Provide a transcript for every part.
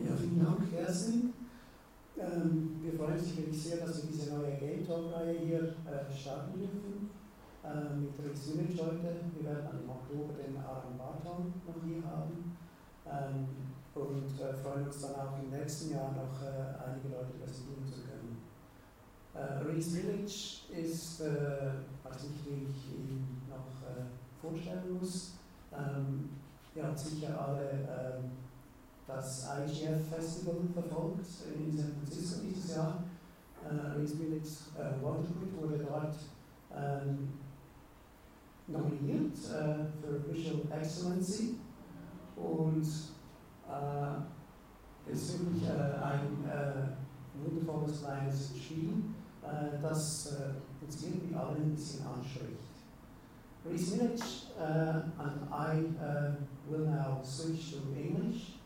Ja, vielen Dank, Kerstin. Ähm, wir freuen uns wirklich sehr, dass wir diese neue Game Talk-Reihe hier äh, starten dürfen. Äh, mit Rex Unit heute. Wir werden dann im Oktober den Aaron Barton noch hier haben. Ähm, und äh, freuen uns dann auch im nächsten Jahr noch äh, einige Leute präsentieren zu können. Äh, Reese Village ist, äh, weiß nicht, wie ich ihn noch äh, vorstellen muss. Ähm, ihr habt sicher alle ähm, das IGF Festival verfolgt in San Francisco dieses Jahr. Äh, Reese Village äh, Wonderwood wurde dort ähm, nominiert äh, für Visual Excellency und äh, ist wirklich äh, ein äh, wundervolles kleines Spiel, äh, das uns irgendwie alle ein bisschen anspricht. Reese Village and I will now switch to English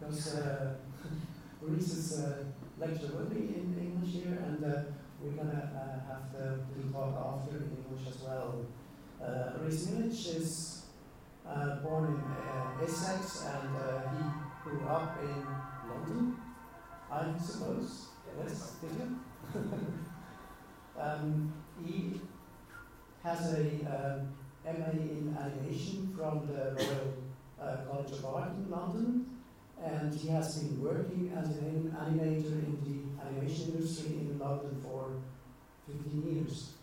because uh, Reece's uh, lecture will be in English here and uh, we're going to uh, have the, talk after in English as well. Uh, Reece Millidge is uh, born in uh, Essex and uh, he grew up in London, I suppose. Yes, did you? um, he has a um, MA in animation from the Royal College of Art in London, and he has been working as an animator in the animation industry in London for 15 years.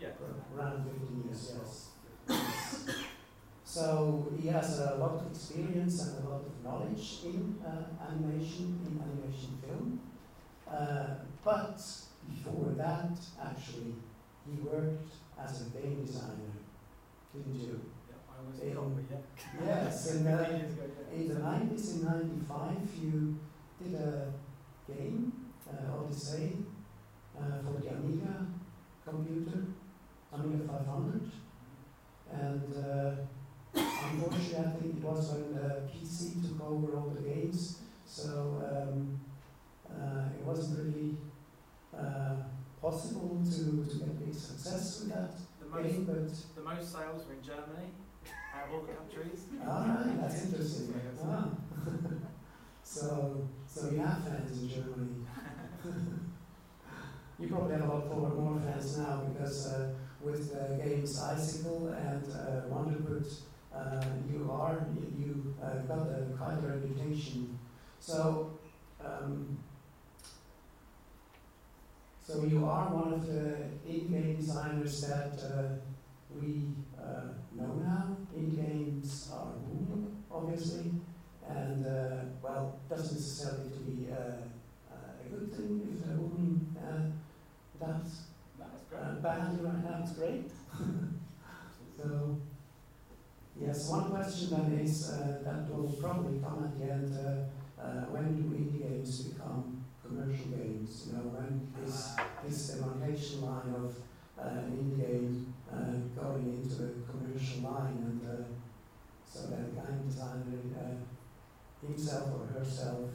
Yeah. Around 15 years, yes. So he has a lot of experience and a lot of knowledge in uh, animation, in animation film. Uh, but before that, actually, he worked as a game designer, didn't you? Yeah, I was In- probably, yeah. Yes, and uh, Years ago, yeah. in the 90s, in 95, you did a game, uh, Odyssey, uh, for the Amiga computer, Amiga 500. And uh, unfortunately, I think it was when the PC took over all the games, so um, uh, it wasn't really uh, possible to, to get big success with that The game, but the most sales were in Germany, of the countries. All right, that's interesting. Ah. so, so you have fans in Germany. you probably have a lot more, more fans now because uh, with uh, games Icycle and uh, uh, you are you uh, got a quite a reputation. So. Um, so you are one of the indie game designers that uh, we uh, now. Indie games are booming, obviously, and uh, well, doesn't necessarily to be uh, uh, a good thing if they're booming. Uh, great. uh, bad right now. It's great. so yes, one question then is uh, that will probably come at the end. Uh, uh, when do indie games become commercial games? You know, when is this demarcation line of uh, an uh, going into a commercial line, and uh, so that the game designer himself or herself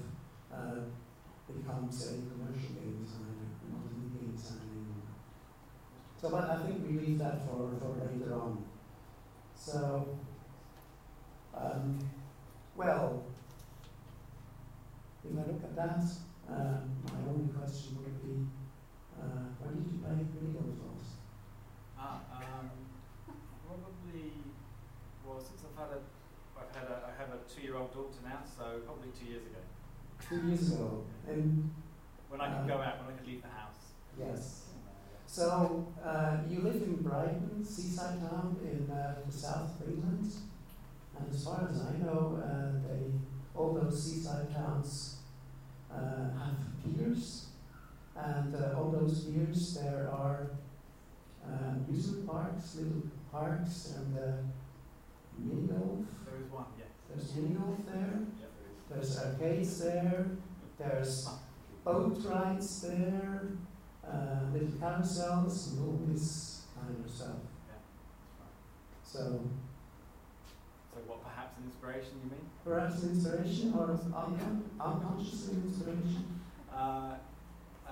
becomes a commercial game designer, not indie game designer anymore. So, but I think we leave that for, for later on. So, um, well, if I look at that, uh, my only question would be, uh, why did you play video games? Ah, um, probably, well, since I've had a, I've had a, I have a two-year-old daughter now, so probably two years ago. Two years ago, and When I can Um, go out, when I can leave the house. yes. So uh, you live in Brighton, seaside town in uh, the south of England, and as far as I know, uh, they all those seaside towns uh, have piers, and uh, all those piers there are uh, amusement parks, little parks, and uh, mini golf. There is one, yeah. There's mini golf there. Yeah, there is. There's arcades there. There's boat rides there, uh, little carousels, and all this kind of stuff. Yeah, that's. So So what, perhaps an inspiration, you mean? perhaps inspiration or uncon- unconsciously inspiration. Uh, uh,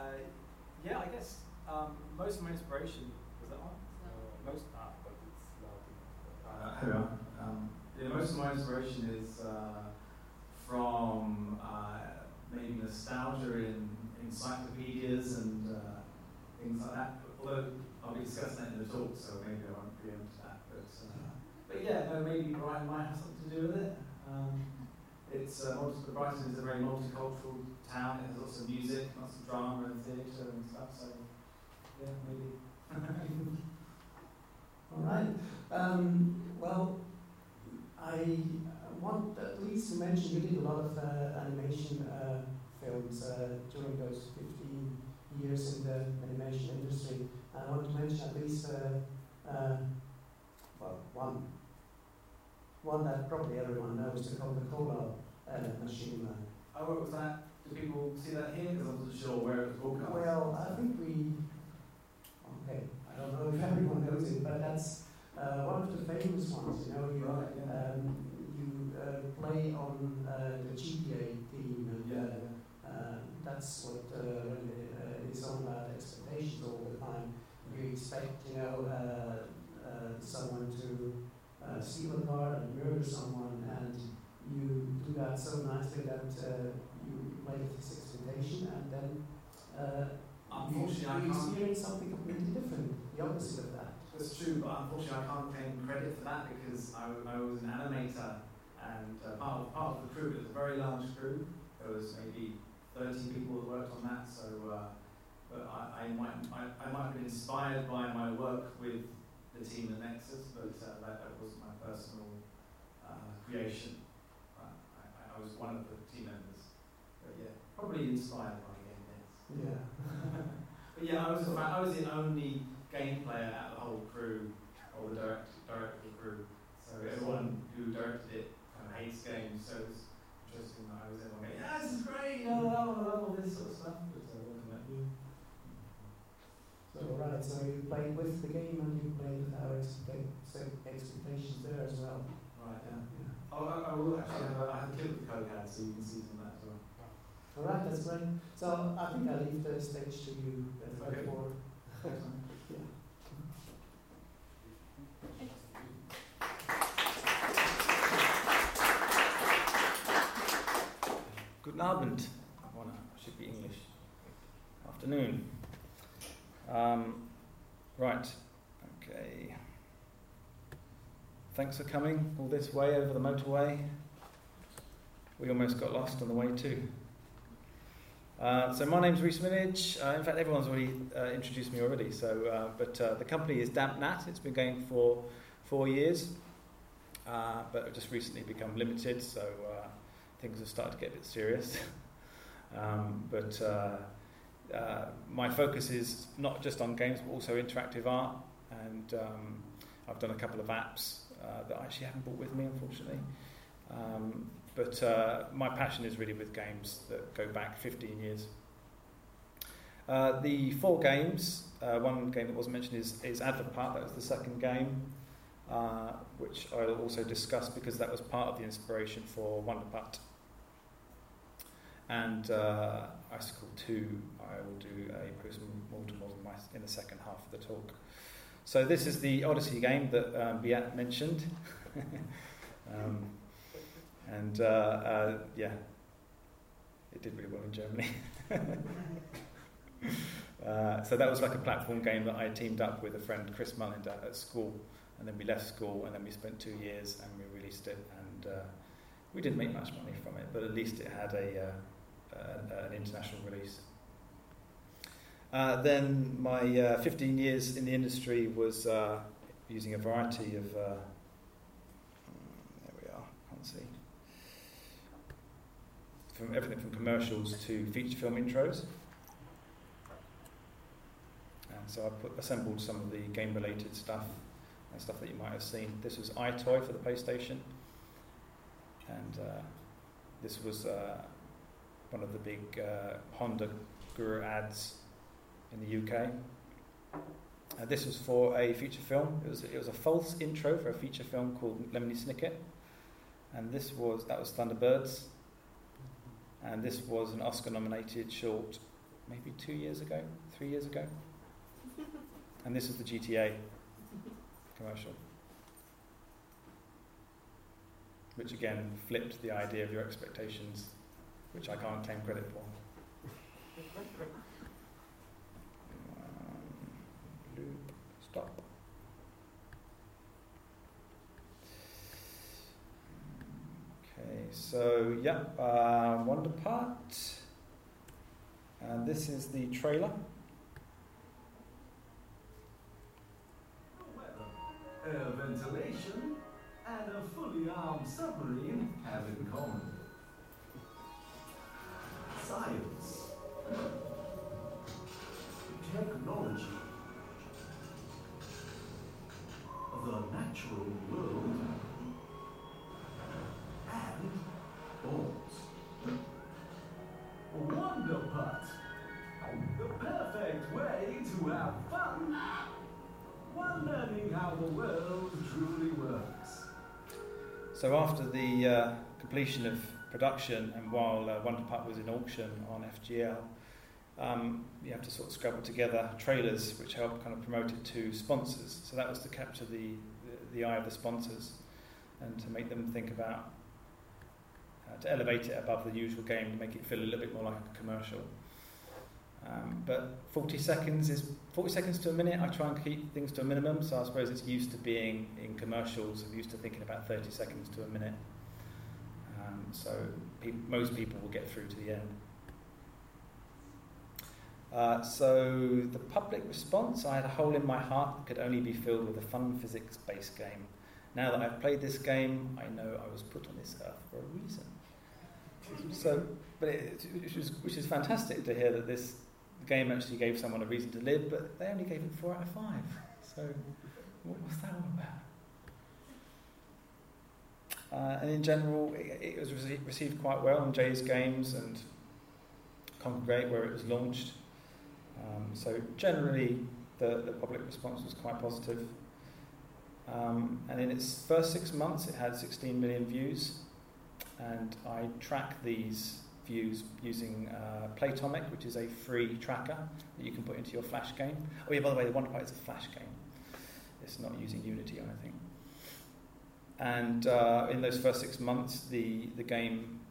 yeah, I guess um, most of my inspiration was that one. Uh, most ah, but it's loud. Uh. Um, yeah, most of my inspiration is uh, from uh, maybe nostalgia in encyclopedias and uh, things like that. Although I'll be discussing that in the talk, so maybe I won't preempt that. But, uh, but yeah, no, maybe Brighton might have something to do with it. Um, it's uh, Brighton is a very multicultural town. It has lots of music, lots of drama and theatre and stuff. So yeah, maybe. All right. Um, well, I want at least to mention you did a lot of uh, animation uh, films uh, during those 15 years in the animation industry. I want to mention at least uh, uh, well one one that probably everyone knows, the Coca-Cola uh, machine. Oh, what was that? Do people see that here? Because I wasn't sure where it was broadcast. Well, I think we. Don't know if everyone knows it, but that's uh, one of the famous ones. You know, you Right, yeah. um, you uh, play on uh, the GTA theme, and Yeah, uh, uh, that's what uh, uh, is on about expectations all the time. You expect, you know, uh, uh, someone to uh, steal a car and murder someone, and you do that so nicely that uh, you play with this expectation, and then uh, you, Unfortunately, you can't. experience something completely different, the opposite of that. That's true, but unfortunately I can't claim credit for that because I, I was an animator and uh, part, of, part of the crew, it was a very large crew. There was maybe 30 people that worked on that, so uh, but I, I, might, I, I might have been inspired by my work with the team at Nexus, but uh, that, that wasn't my personal uh, creation. I, I, I was one of the team members. But yeah, probably inspired by the game, yes. Yeah. But yeah, I was, I was the only game player out of the whole crew, or the direct, director crew. So everyone who directed it kind of hates games, so it's interesting that I was everyone going, yeah, this is great, I love, I love all this sort of stuff. But that do? So right, so you played with the game and you played with our so expectations there as well. Right, yeah. Yeah. Oh, I, I will actually have a, I have a kid with Codehad, so you can see some of that as well. All right, that's great. So I think I'll leave the stage to you Okay. for. yeah. Guten Abend. Wanna, should be English. Afternoon. Um, right. Okay. Thanks for coming all this way over the motorway. We almost got lost on the way too. Uh, so my name's Reece Millidge. Uh, in fact, everyone's already uh, introduced me already. So, uh, but uh, the company is Damp Gnat. It's been going for four years, uh, but just recently become limited. So things have started to get a bit serious. um, but uh, uh, my focus is not just on games, but also interactive art. And um, I've done a couple of apps uh, that I actually haven't brought with me, unfortunately. Um, but uh, my passion is really with games that go back 15 years. Uh, the four games, uh, one game that wasn't mentioned is, is Advent Park, that was the second game, uh, which I'll also discuss because that was part of the inspiration for Wonderputt. And uh, Icycle 2, I will do a post mortem on my, in the second half of the talk. So, this is the Odyssey game that um, Beat mentioned. um, and uh, uh, yeah, it did really well in Germany. uh, so that was like a platform game that I teamed up with a friend, Chris Mullinder, at school. And then we left school, and then we spent two years, and we released it. And uh, we didn't make much money from it, but at least it had a, uh, an international release. Uh, then my uh, 15 years in the industry was uh, using a variety of. Uh, there we are, can't see. From everything from commercials to feature film intros. And so I put, assembled some of the game related stuff and stuff that you might have seen. This was EyeToy for the PlayStation. And uh, this was uh, one of the big uh, Honda Guru ads in the UK. Uh, this was for a feature film. It was, it was a false intro for a feature film called Lemony Snicket. And this was that was Thunderbirds. And this was an Oscar nominated short maybe two years ago, three years ago. And this is the GTA commercial. Which again flipped the idea of your expectations, which I can't claim credit for. Loop, stop. Okay, so yeah, uh, Wonderputt. And this is the trailer. Air ventilation and a fully armed submarine have in common. Science. Technology. of The natural world. And bombs. Wonder. The perfect way to have fun while learning how the world truly works. So after the uh, completion of production and while uh, Wonderputt was in auction on FGL, um, you have to sort of scrabble together trailers which help kind of promote it to sponsors. So that was to capture the, the, the eye of the sponsors and to make them think about, uh, to elevate it above the usual game to make it feel a little bit more like a commercial. Um, but 40 seconds is 40 seconds to a minute. I try and keep things to a minimum, so I suppose it's used to being in commercials. I'm used to thinking about 30 seconds to a minute. Um, so pe- most people will get through to the end. Uh, so the public response, I had a hole in my heart that could only be filled with a fun physics-based game. Now that I've played this game, I know I was put on this earth for a reason. So, but it, which, was, which is fantastic to hear that this game actually gave someone a reason to live, but they only gave it four out of five. So, what was that all about? Uh, and in general, it, it was rece- received quite well on Jay's Games and Kongregate, where it was launched. Um, so, generally, the, the public response was quite positive. Um, and in its first six months, it had 16 million views. And I track these views using uh, Playtomic, which is a free tracker that you can put into your Flash game. Oh yeah, by the way, the Wonderputt is a Flash game. It's not using Unity or anything. And uh, in those first six months, the, the game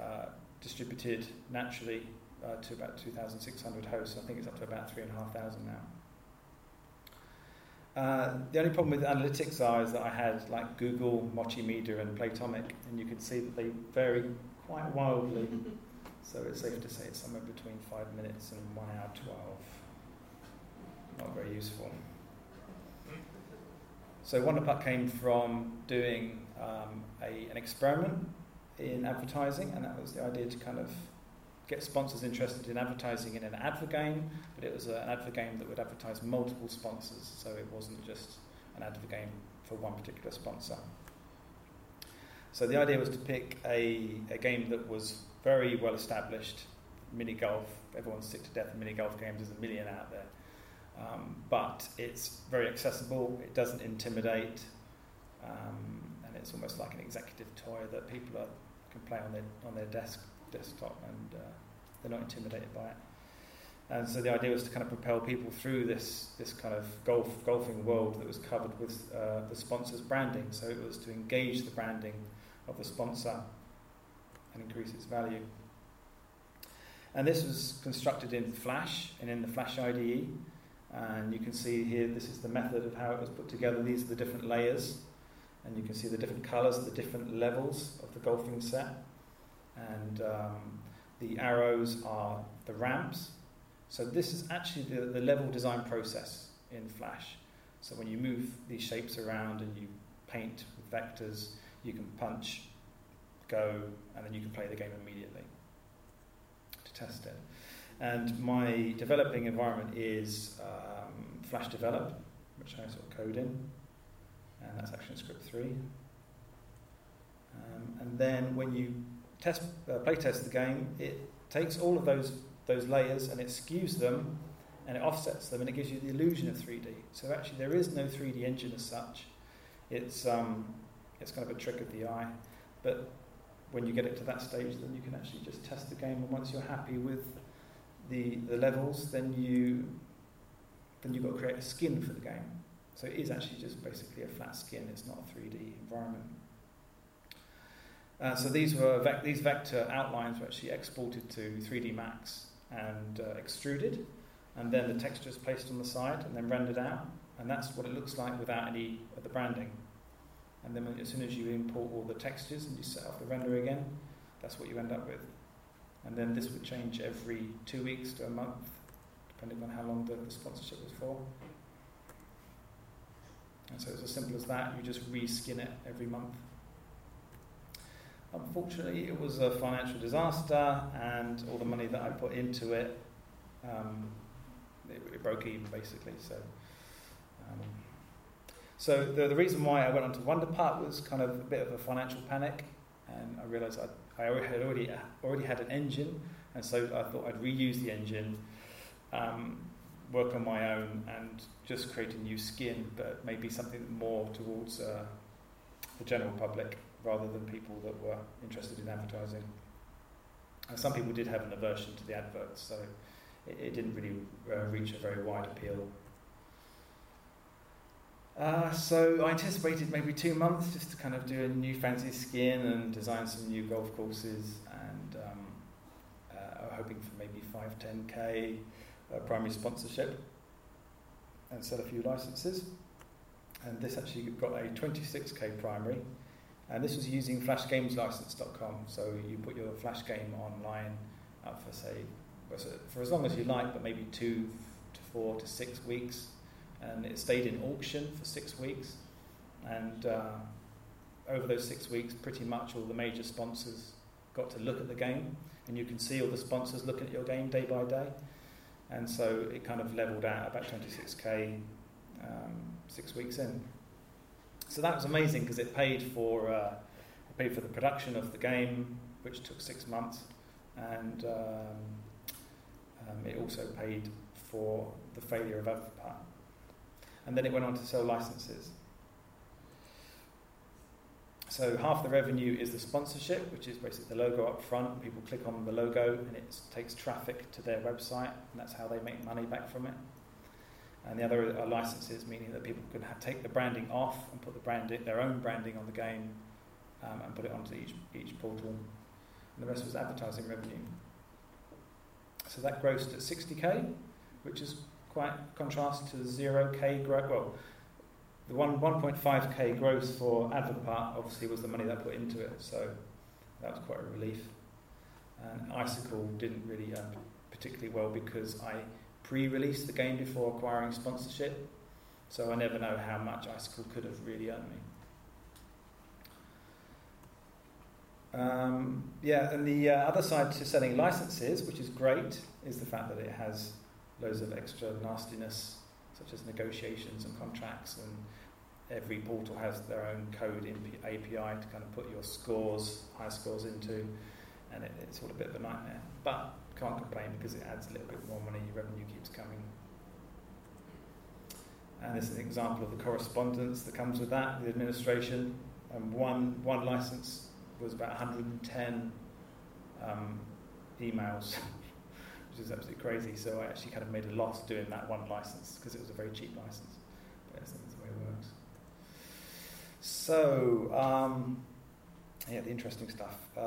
uh, distributed naturally uh, to about 2,600 hosts. I think it's up to about 3,500 now. Uh, the only problem with analytics are is that I had like Google, Mochi Media, and Playtomic, and you can see that they vary quite wildly. so it's safe to say it's somewhere between five minutes and one hour twelve. Not very useful. So Wonderputt came from doing um, a, an experiment in advertising, and that was the idea to kind of get sponsors interested in advertising in an advert game, but it was a, an advert game that would advertise multiple sponsors, so it wasn't just an advert game for one particular sponsor. So the idea was to pick a, a game that was very well established, mini golf. Everyone's sick to death of mini golf games. There's a million out there, um, but it's very accessible. It doesn't intimidate, um, and it's almost like an executive toy that people are, can play on their on their desk desktop, and uh, they're not intimidated by it. And so the idea was to kind of propel people through this this kind of golf golfing world that was covered with uh, the sponsor's branding. So it was to engage the branding of the sponsor and increase its value. And this was constructed in Flash and in the Flash IDE. And you can see here, this is the method of how it was put together. These are the different layers. And you can see the different colours, the different levels of the golfing set. And um, the arrows are the ramps. So this is actually the, the level design process in Flash. So when you move these shapes around and you paint with vectors, you can punch, go, and then you can play the game immediately to test it. And my developing environment is um, FlashDevelop, which I sort of code in, and that's ActionScript 3. Um, and then when you test, uh, play test the game, it takes all of those, those layers and it skews them and it offsets them and it gives you the illusion of 3D. So actually there is no 3D engine as such. It's, um, it's kind of a trick of the eye. But when you get it to that stage, then you can actually just test the game. And once you're happy with the, the levels, then you then you've got to create a skin for the game. So it is actually just basically a flat skin. It's not a 3D environment. Uh, so these were these vector outlines were actually exported to 3D Max and uh, extruded, and then the texture is placed on the side and then rendered out, and that's what it looks like without any of the branding. And then as soon as you import all the textures and you set up the render again, that's what you end up with. And then this would change every two weeks to a month, depending on how long the, the sponsorship was for. And so it's as simple as that. You just reskin it every month. Unfortunately, it was a financial disaster, and all the money that I put into it, um, it, it, broke even basically. So, um, so the, the reason why I went on to Wonderputt was kind of a bit of a financial panic, and I realised I, I had already already had an engine, and so I thought I'd reuse the engine. Um, work on my own and just create a new skin, but maybe something more towards uh, the general public rather than people that were interested in advertising. And some people did have an aversion to the adverts, so it, it didn't really uh, reach a very wide appeal. Uh, so I anticipated maybe two months just to kind of do a new fancy skin and design some new golf courses, and um, uh, hoping for maybe 5, 10k uh, primary sponsorship and sell a few licenses. And this actually got a 26k primary, and this was using flashgameslicense.com. So you put your flash game online up for say for as long as you like, but maybe two to four to six weeks, and it stayed in auction for six weeks. And uh, over those six weeks, pretty much all the major sponsors got to look at the game, and you can see all the sponsors looking at your game day by day and so it kind of leveled out about 26k um, six weeks in. So that was amazing because it paid for uh, it paid for the production of the game, which took six months, and um, um, it also paid for the failure of Advopat. And then it went on to sell licenses. So half the revenue is the sponsorship, which is basically the logo up front. People click on the logo and it takes traffic to their website, and that's how they make money back from it. And the other are licenses, meaning that people can have, take the branding off and put the branding, their own branding on the game um, and put it onto each, each portal. And the rest was advertising revenue. So that grossed at 60k, which is quite contrast to 0k growth. Well, the one 1.5k growth for Advopat obviously was the money that put into it, so that was quite a relief. And Icycle didn't really earn particularly well because I pre-released the game before acquiring sponsorship, so I never know how much Icycle could have really earned me. Um, yeah, and the uh, other side to selling licenses, which is great, is the fact that it has loads of extra nastiness, such as negotiations and contracts and every portal has their own code API to kind of put your scores, high scores into, and it, it's all a bit of a nightmare. But can't complain because it adds a little bit more money, revenue keeps coming. And this is an example of the correspondence that comes with that, the administration. And one, one license was about 110 um, emails, which is absolutely crazy. So I actually kind of made a loss doing that one license because it was a very cheap license. But that's the way it works. So, um, yeah, the interesting stuff. Uh,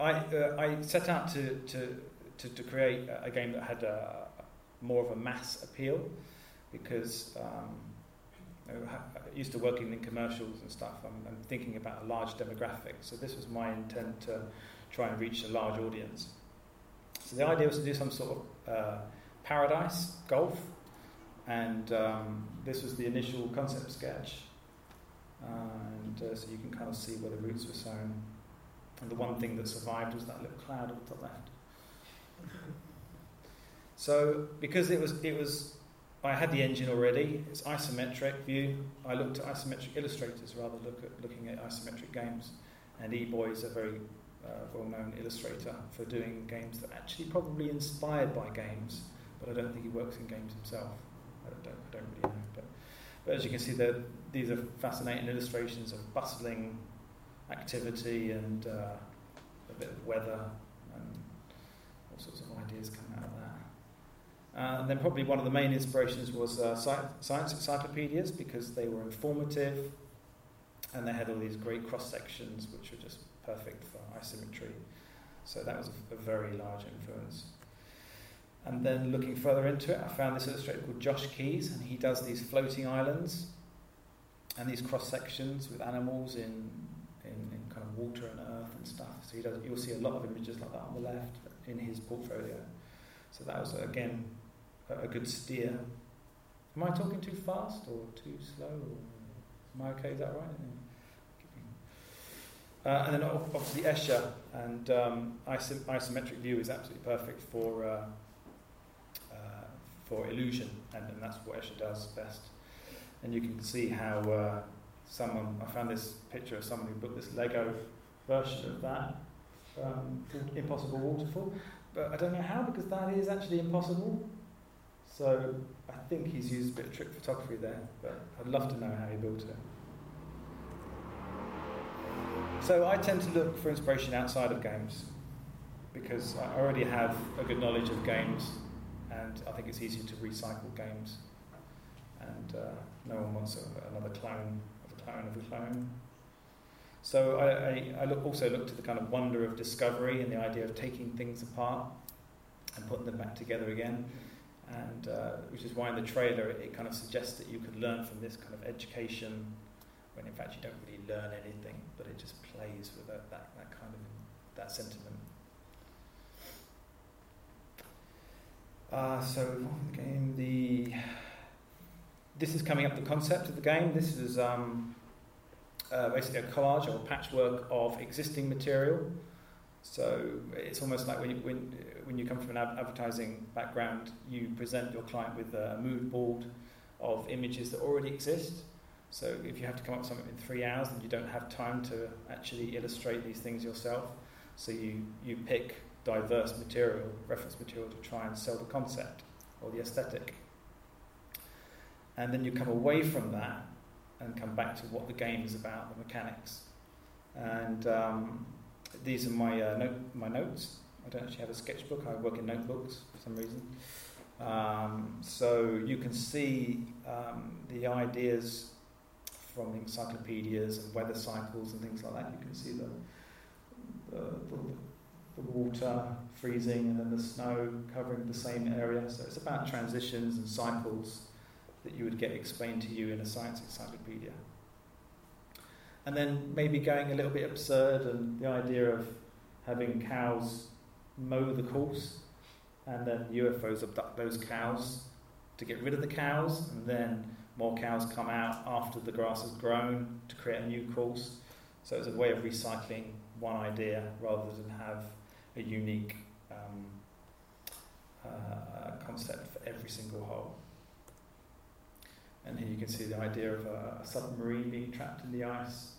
I, uh, I set out to, to, to, to, create a game that had a, more of a mass appeal because um, used to working in commercials and stuff. I'm, I'm, thinking about a large demographic. So this was my intent to try and reach a large audience. So the idea was to do some sort of uh, paradise golf and um, this was the initial concept sketch. And uh, so you can kind of see where the roots were sown. And the one thing that survived was that little cloud at the left. So because it was it was I had the engine already, it's isometric view. I looked at isometric illustrators rather look at looking at isometric games. And eBoy is a very uh, well-known illustrator for doing games that actually probably inspired by games, but I don't think he works in games himself. I don't, I don't really know. But, but as you can see, these are fascinating illustrations of bustling activity and uh, a bit of weather and all sorts of ideas come out of that. Uh, and then probably one of the main inspirations was uh, science encyclopedias because they were informative and they had all these great cross sections which were just perfect isometry. So that was a, very large influence. And then looking further into it, I found this illustrator called Josh Keyes, and he does these floating islands and these cross sections with animals in, in, in kind of water and earth and stuff. So he does, you'll see a lot of images like that on the left in his portfolio. So that was again a, good steer. Am I talking too fast or too slow? Am I okay? Is that right? Uh, and then obviously Escher and um, isom- isometric view is absolutely perfect for uh, uh, for illusion, and, and, that's what Escher does best. And you can see how uh, someone I found this picture of someone who built this Lego version of that um, Impossible Waterfall, but I don't know how because that is actually impossible. So I think he's used a bit of trick photography there, but I'd love to know how he built it. So I tend to look for inspiration outside of games because I already have a good knowledge of games and I think it's easier to recycle games. And uh, no one wants another clone of a clone of a clone. So I, I, I look, also look to the kind of wonder of discovery and the idea of taking things apart and putting them back together again. And uh, which is why in the trailer it, it kind of suggests that you could learn from this kind of education when in fact you don't really learn anything, but it just plays with that, that, that kind of that sentiment. Uh, so the game, the this is coming up the concept of the game. This is um, uh, basically a collage or a patchwork of existing material. So it's almost like when you, when, when you come from an advertising background, you present your client with a mood board of images that already exist so if you have to come up with something in three hours, then you don't have time to actually illustrate these things yourself. So you, you pick diverse material, reference material, to try and sell the concept or the aesthetic. And then you come away from that and come back to what the game is about, the mechanics. And um, these are my, uh, note, my notes. I don't actually have a sketchbook, I work in notebooks for some reason. Um, so you can see um, the ideas from encyclopedias and weather cycles and things like that. You can see the, the, the, the water freezing and then the snow covering the same area. So it's about transitions and cycles that you would get explained to you in a science encyclopedia. And then maybe going a little bit absurd and the idea of having cows mow the course and then UFOs abduct those cows to get rid of the cows and then more cows come out after the grass has grown to create a new course. So it's a way of recycling one idea rather than have a unique um, uh, concept for every single hole. And here you can see the idea of a, a submarine being trapped in the ice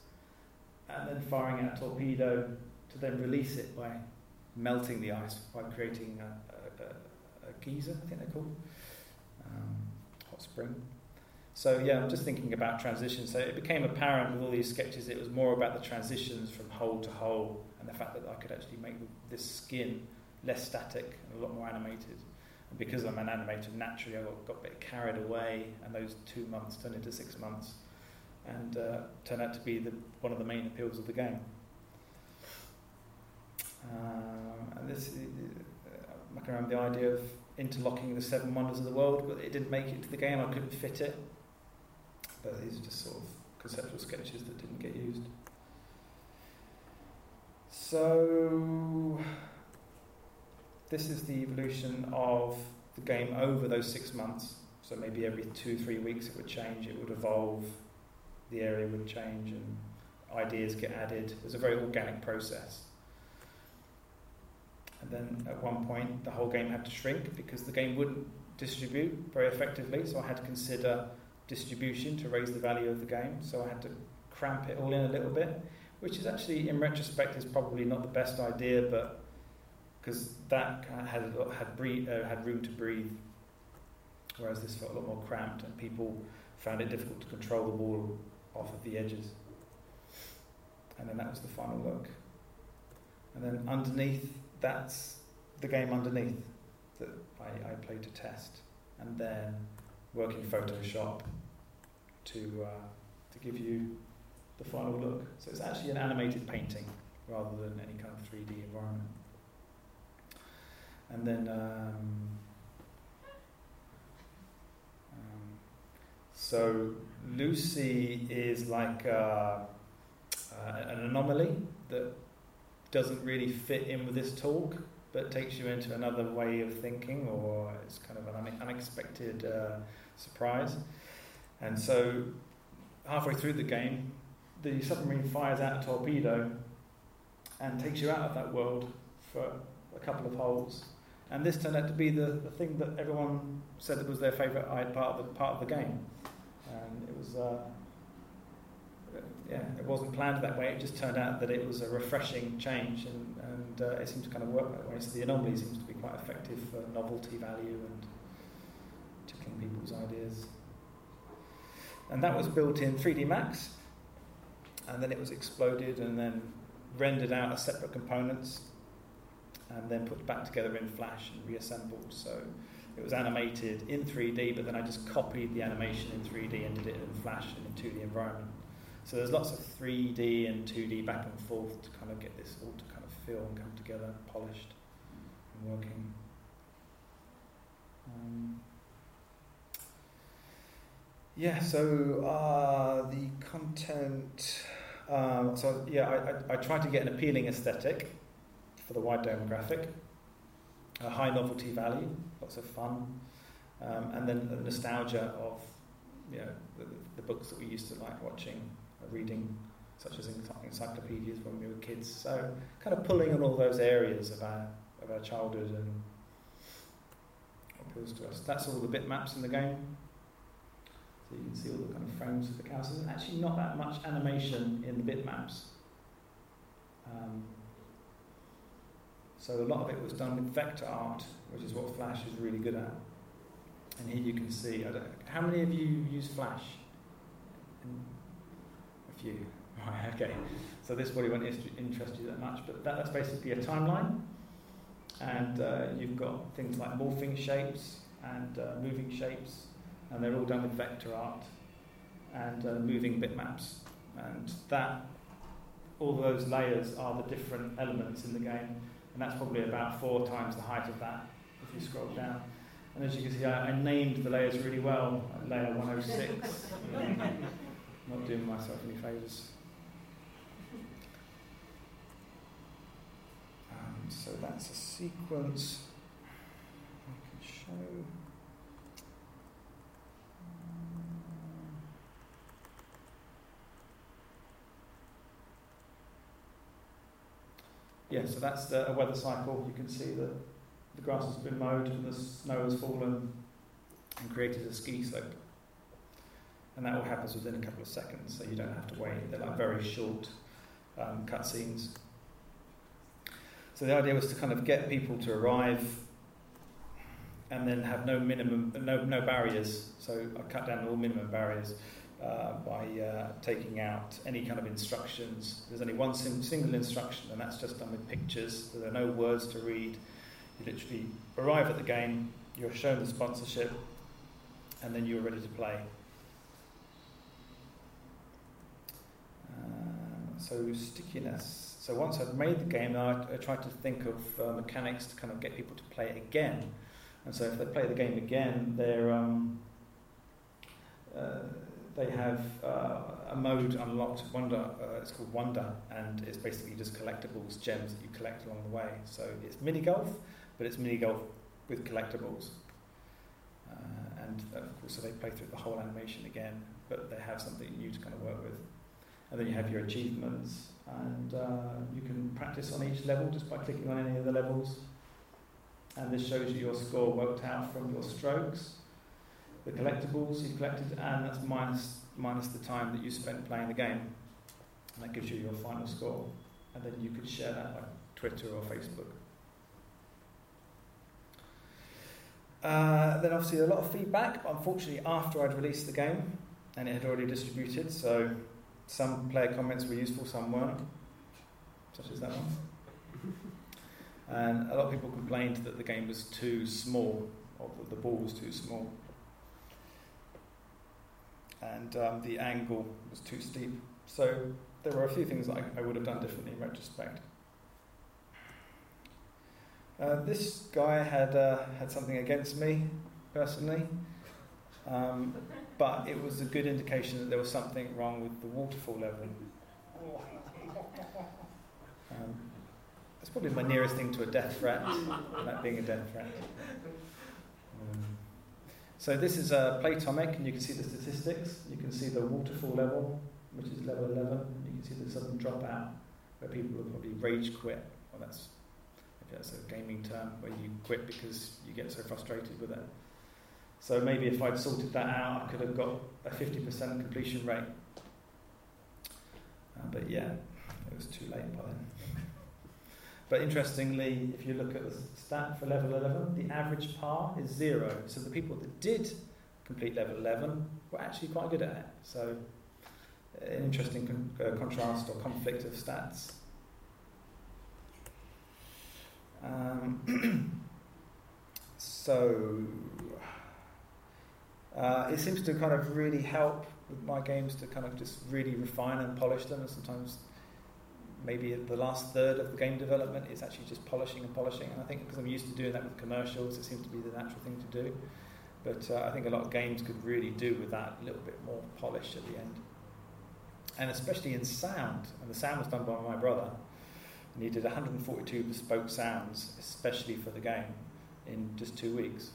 and then firing out a torpedo to then release it by melting the ice by creating a, a, a, geyser, I think they're called, um, hot spring. So yeah, I'm just thinking about transitions. So it became apparent with all these sketches, it was more about the transitions from hole to hole, and the fact that I could actually make this skin less static and a lot more animated. And because I'm an animator, naturally I got, got a bit carried away, and those two months turned into six months, and uh, turned out to be the, one of the main appeals of the game. Uh, and this, uh, I can remember the idea of interlocking the seven wonders of the world, but it didn't make it to the game. I couldn't fit it these are just sort of conceptual sketches that didn't get used. So, this is the evolution of the game over those six months. So, maybe every two, three weeks it would change, it would evolve, the area would change, and ideas get added. It was a very organic process. And then at one point, the whole game had to shrink because the game wouldn't distribute very effectively, so I had to consider distribution to raise the value of the game, so I had to cramp it all in a little bit, which is actually, in retrospect, is probably not the best idea, but because that had had, breathe, uh, had room to breathe, whereas this felt a lot more cramped, and people found it difficult to control the wall off of the edges. And then that was the final look. And then underneath, that's the game underneath that I, I played to test. And then working Photoshop to, uh, to give you the final look. So it's actually an animated painting rather than any kind of 3D environment. and then um, um, so Lucy is like uh, uh, an anomaly that doesn't really fit in with this talk, but takes you into another way of thinking, or it's kind of an unexpected uh, surprise. And so, halfway through the game, the submarine fires out a torpedo and takes you out of that world for a couple of holes. And this turned out to be the, the thing that everyone said that was their favourite part of the part of the game. And it was, uh, yeah, it wasn't planned that way. It just turned out that it was a refreshing change, and, and uh, it seemed to kind of work that way. So the anomaly seems to be quite effective for novelty value and people's ideas. And that was built in 3D Max, and then it was exploded and then rendered out as separate components and then put back together in Flash and reassembled. So it was animated in 3D, but then I just copied the animation in 3D and did it in Flash in a 2D environment. So there's lots of 3D and 2D back and forth to kind of get this all to kind of feel and come together, polished and working. Um, yeah, so uh, the content. Um, so yeah, I, I, I tried to get an appealing aesthetic for the wide demographic, a high novelty value, lots of fun, um, and then the nostalgia of you know, the, the, books that we used to like watching, reading, such as encyclopedias when we were kids. So kind of pulling on all those areas of our of our childhood and appeals to us. That's all the bitmaps in the game. You can see all the kind of frames of the cows. There's actually not that much animation in the bitmaps. Um, so a lot of it was done with vector art, which is what Flash is really good at. And here you can see, how many of you use Flash? A few. Right, okay. So this probably won't interest you that much, but that, that's basically a timeline. And uh, you've got things like morphing shapes and uh, moving shapes, and they're all done with vector art and uh, moving bitmaps. And that, all those layers are the different elements in the game and that's probably about four times the height of that if you scroll down. And as you can see, I, I named the layers really well. Layer 106. Not doing myself any favours. So that's a sequence I can show. Yeah, so that's the, a weather cycle. You can see that the grass has been mowed and the snow has fallen and created a ski slope. And that all happens within a couple of seconds, so you don't have to wait. They're like very short um, cutscenes. So the idea was to kind of get people to arrive and then have no minimum, no, no barriers. So I cut down all minimum barriers uh, by uh, taking out any kind of instructions. There's only one sim- single instruction, and that's just done with pictures. There are no words to read. You literally arrive at the game, you're shown the sponsorship, and then you're ready to play. Uh, so stickiness. So once I'd made the game, I, I tried to think of uh, mechanics to kind of get people to play it again. And so if they play the game again, they're um, uh, they have uh, a mode unlocked, Wonder, uh, it's called Wonder, and it's basically just collectibles, gems that you collect along the way. So it's mini golf, but it's mini golf with collectibles. Uh, and of course, so they play through the whole animation again, but they have something new to kind of work with. And then you have your achievements, and uh, you can practice on each level just by clicking on any of the levels. And this shows you your score worked out from your strokes the collectibles you've collected, and that's minus, minus the time that you spent playing the game. And that gives you your final score. And then you could share that on Twitter or Facebook. Uh, then obviously a lot of feedback, unfortunately after I'd released the game and it had already distributed, so some player comments were useful, some weren't, such as that one. And a lot of people complained that the game was too small, or that the ball was too small and um, the angle was too steep. So there were a few things I, I would have done differently in retrospect. Uh, this guy had uh, had something against me personally, um, but it was a good indication that there was something wrong with the waterfall level. Um, that's probably my nearest thing to a death threat, that being a death threat. Um, so this is a Playtomic, and you can see the statistics. You can see the waterfall level, which is level 11. You can see the sudden dropout, where people have probably rage quit. Well, that's maybe that's a gaming term, where you quit because you get so frustrated with it. So maybe if I'd sorted that out, I could have got a 50% completion rate. Uh, but yeah, it was too late by then. But interestingly, if you look at the stat for level 11, the average par is zero. So the people that did complete level 11 were actually quite good at it. So an interesting con- uh, contrast or conflict of stats. Um, so uh, it seems to kind of really help with my games to kind of just really refine and polish them, and sometimes maybe the last third of the game development is actually just polishing and polishing. And I think because I'm used to doing that with commercials, it seems to be the natural thing to do. But uh, I think a lot of games could really do with that little bit more polish at the end. And especially in sound, and the sound was done by my brother, and he did 142 bespoke sounds, especially for the game, in just two weeks.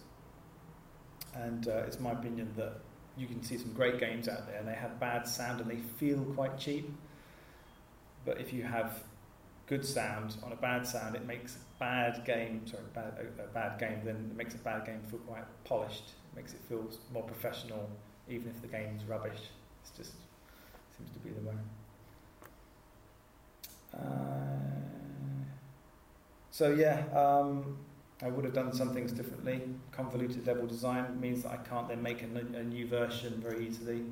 And uh, it's my opinion that you can see some great games out there, and they have bad sound and they feel quite cheap but if you have good sound on a bad sound, it makes a bad game, sorry, bad, a, bad game, then it makes a bad game feel quite polished. It makes it feel more professional, even if the game's rubbish. It's just seems to be the way. Uh, so yeah, um, I would have done some things differently. Convoluted level design means that I can't then make a new version very easily.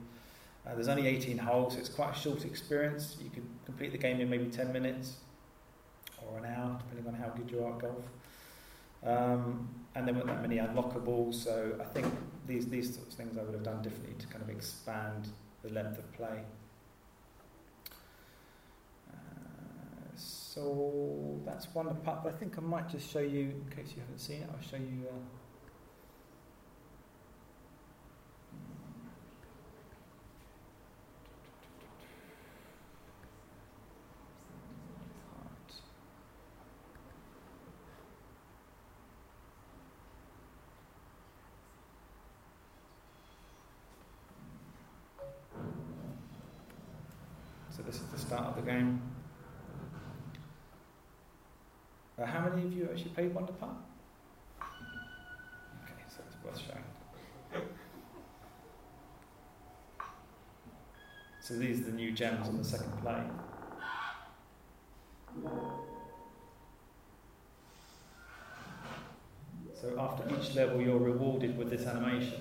Uh, there's only 18 holes, so it's quite a short experience. You can complete the game in maybe 10 minutes or an hour, depending on how good you are at golf. Um, and there weren't that many unlockables, so I think these, these sorts of things I would have done differently to kind of expand the length of play. Uh, so that's one of part, but I think I might just show you, in case you haven't seen it, I'll show you. Uh, start of the game. Uh, how many of you actually played Wonderputt? Okay, so it's worth showing. So these are the new gems on the second plane. So after each level, you're rewarded with this animation,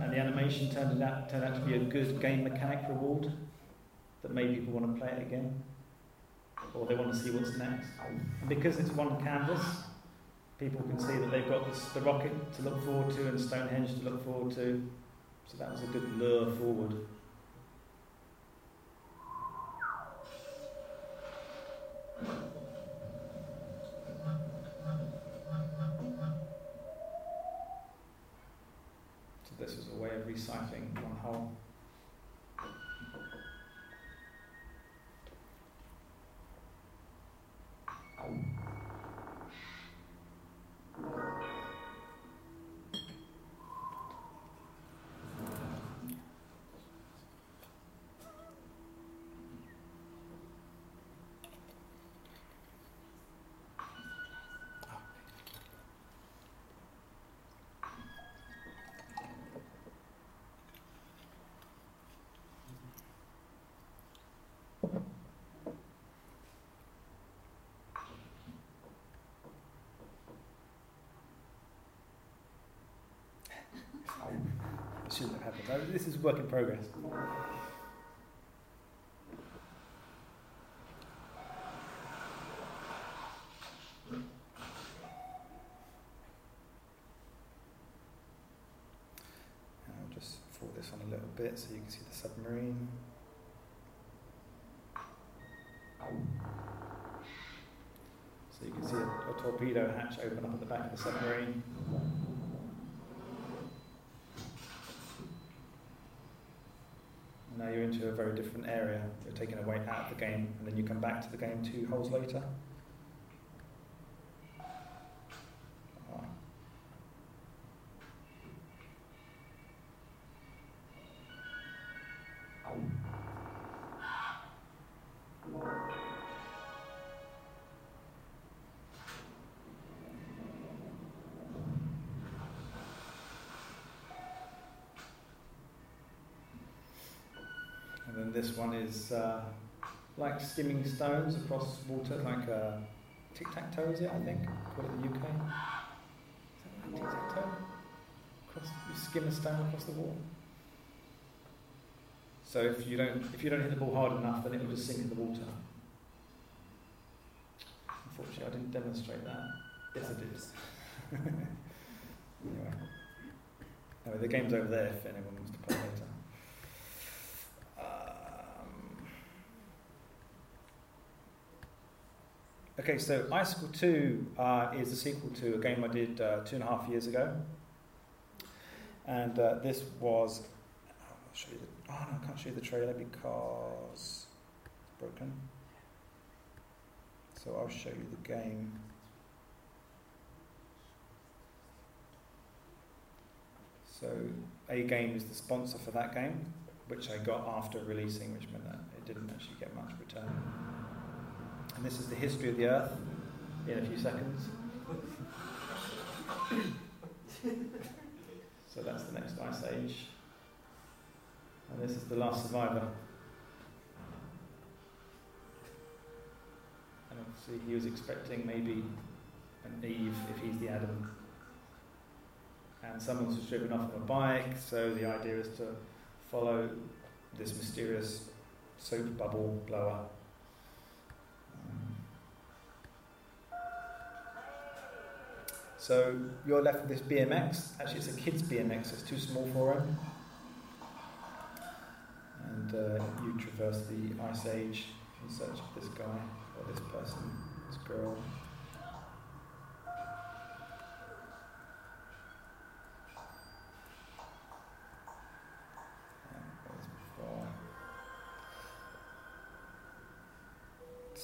and the animation turned out turned out to be a good game mechanic reward that made people want to play it again or they want to see what's next. And because it's one canvas, people can see that they've got this, the rocket to look forward to and Stonehenge to look forward to. So that was a good lure forward. So this is a way of recycling one hole. shouldn't have happened. This is work in progress. I'll just forward this on a little bit so you can see the submarine. So you can see a, a top torpedo hatch open up at the back of the submarine. Now you're into a very different area. You're taken away out of the game, and then you come back to the game two holes later. This one is uh, like skimming stones across water, like a tic tac toe, is it? I think call it the UK. Is that tic tac toe? You skim a stone across the wall. So if you don't if you don't hit the ball hard enough, then it will just sink in the water. Unfortunately, I didn't demonstrate that. Yes, I did. anyway, anyway, the game's over there if anyone wants to play later. Um, okay, so Icycle 2 uh, is a sequel to a game I did uh, two and a half years ago. And uh, this was. I'll you the, oh, no, I can't show you the trailer because it's broken. So I'll show you the game. So, A Game is the sponsor for that game which I got after releasing, which meant that it didn't actually get much return. And this is the history of the Earth in a few seconds. so that's the next ice age. And this is the last survivor. And obviously he was expecting maybe an Eve if he's the Adam. And someone was driven off on a bike, so the idea is to follow this mysterious soap bubble blower. So you're left with this BMX. Actually, it's a kid's BMX. It's too small for him. And uh, you traverse the ice age in search of this guy or this person, this girl.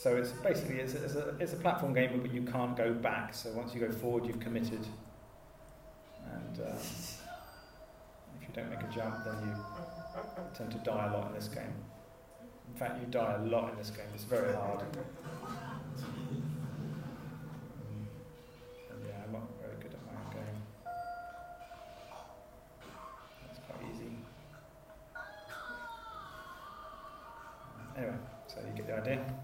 So it's basically it's a, it's a, it's a platform game, but you can't go back. So once you go forward, you've committed. And um, if you don't make a jump, then you tend to die a lot in this game. In fact, you die a lot in this game. It's very hard. Yeah, I'm not very good at my game. Quite easy. Anyway, so you get the idea.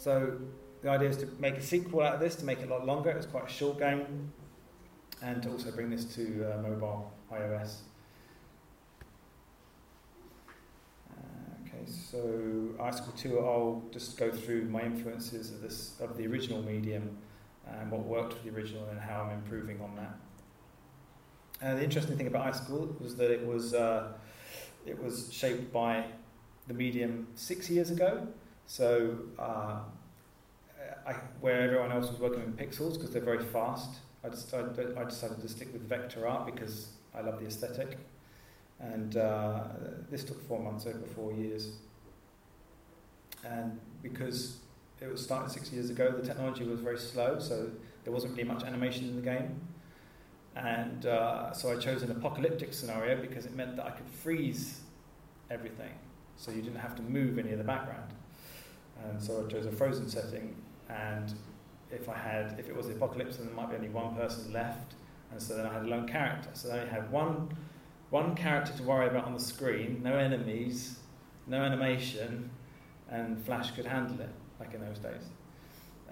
So the idea is to make a sequel out of this, to make it a lot longer. It's quite a short game, and to also bring this to uh, mobile iOS. Uh, okay, so Icycle 2, I'll just go through my influences of this of the original medium and what worked for the original and how I'm improving on that. And the interesting thing about Icycle was that it was uh, it was shaped by the medium six years ago. So uh, I, where everyone else was working with pixels because they're very fast, I decided, I decided to stick with vector art because I love the aesthetic. And uh, this took four months over four years. And because it was started six years ago, the technology was very slow, so there wasn't really much animation in the game. And uh, so I chose an apocalyptic scenario because it meant that I could freeze everything so you didn't have to move any of the background. And so I chose a frozen setting, and if I had, if it was the apocalypse, then there might be only one person left, and so then I had a lone character. So I only had one, one character to worry about on the screen, no enemies, no animation, and Flash could handle it, like in those days.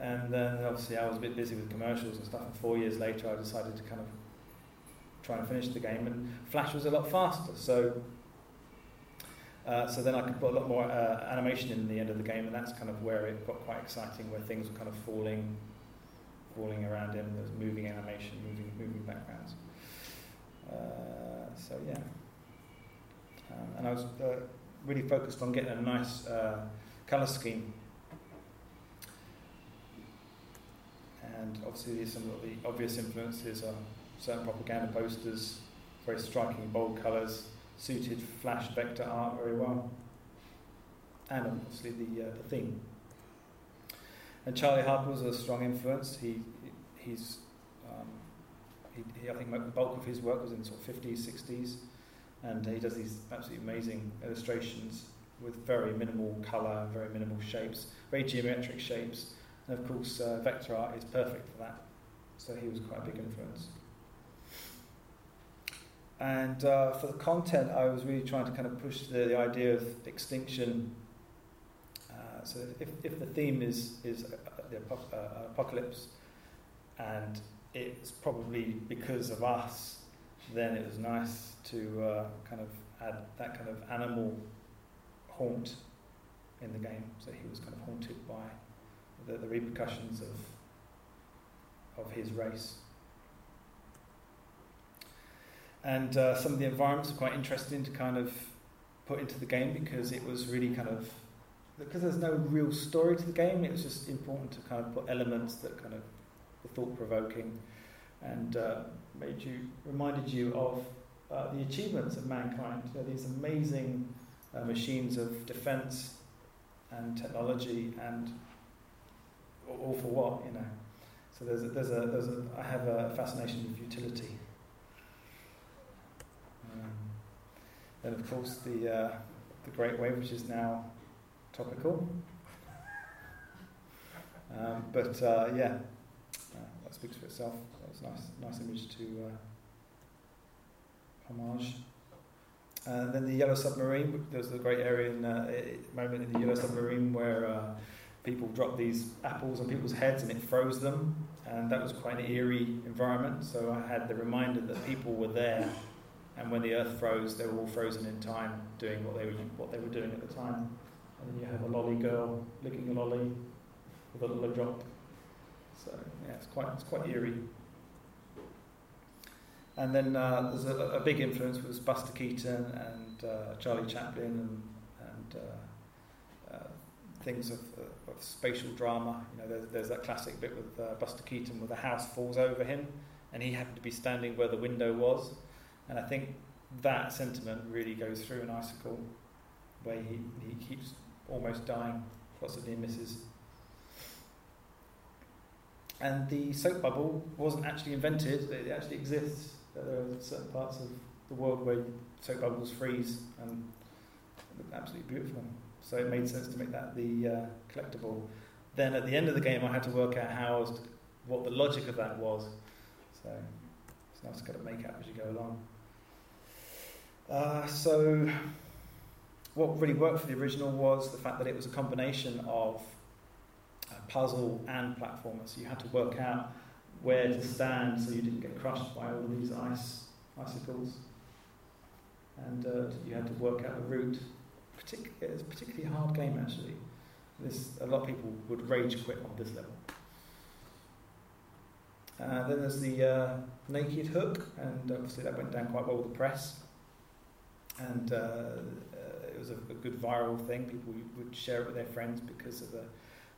And then obviously I was a bit busy with commercials and stuff, and four years later I decided to kind of try and finish the game, and Flash was a lot faster, so uh, so then I could put a lot more uh, animation in the end of the game, and that's kind of where it got quite exciting, where things were kind of falling, falling around him. There was moving animation, moving, moving backgrounds. Uh, so yeah, um, and I was uh, really focused on getting a nice uh, color scheme. And obviously, some of the obvious influences are certain propaganda posters, very striking bold colors, suited flash vector art very well, and obviously the, uh, the theme. And Charlie Harper was a strong influence. He, he's, um, he, he, I think the bulk of his work was in sort of 50s, 60s, and he does these absolutely amazing illustrations with very minimal colour, very minimal shapes, very geometric shapes. And of course, uh, vector art is perfect for that. So he was quite a big influence. And uh, for the content, I was really trying to kind of push the, the idea of extinction. Uh, so if, if the theme is, is uh, the uh, apocalypse, and it's probably because of us, then it was nice to uh, kind of add that kind of animal haunt in the game. So he was kind of haunted by the, the repercussions of, of his race. And uh, some of the environments are quite interesting to kind of put into the game because it was really kind of because there's no real story to the game. It was just important to kind of put elements that kind of were thought provoking and uh, made you reminded you of uh, the achievements of mankind. You know, these amazing uh, machines of defence and technology, and all for what, you know. So there's a, there's a, there's a I have a fascination with utility. Um, then of course the uh, the Great Wave, which is now topical. Um, but uh, yeah, uh, that speaks for itself. That was a nice, nice image to uh, homage. And then the Yellow Submarine, there's a great area in uh, moment in the Yellow Submarine where uh, people dropped these apples on people's heads and it froze them, and that was quite an eerie environment. So I had the reminder that people were there, and when the Earth froze, they were all frozen in time, doing what they were what they were doing at the time. And then you have a lolly girl licking a lolly with a little drop. So yeah, it's quite it's quite eerie. And then uh, there's a, a, big influence was Buster Keaton and uh, Charlie Chaplin and, and uh, uh things of, uh, of, spatial drama. You know, there's, there's that classic bit with uh, Buster Keaton where the house falls over him and he happened to be standing where the window was. And I think that sentiment really goes through an Icycle where he, he keeps almost dying, near misses. And the soap bubble wasn't actually invented, it actually exists there are certain parts of the world where soap bubbles freeze and look absolutely beautiful. So it made sense to make that the uh, collectible. Then at the end of the game, I had to work out how what the logic of that was. So it's nice to kind of make out as you go along. Uh, so what really worked for the original was the fact that it was a combination of puzzle and platformer. So you had to work out where to stand so you didn't get crushed by all these ice icicles. And uh, you had to work out the route. Partic- it's a particularly hard game, actually. This, a lot of people would rage quit on this level. Uh, then there's the uh, naked hook, and obviously that went down quite well with the press. And uh, uh, it was a, good viral thing. People would share it with their friends because of the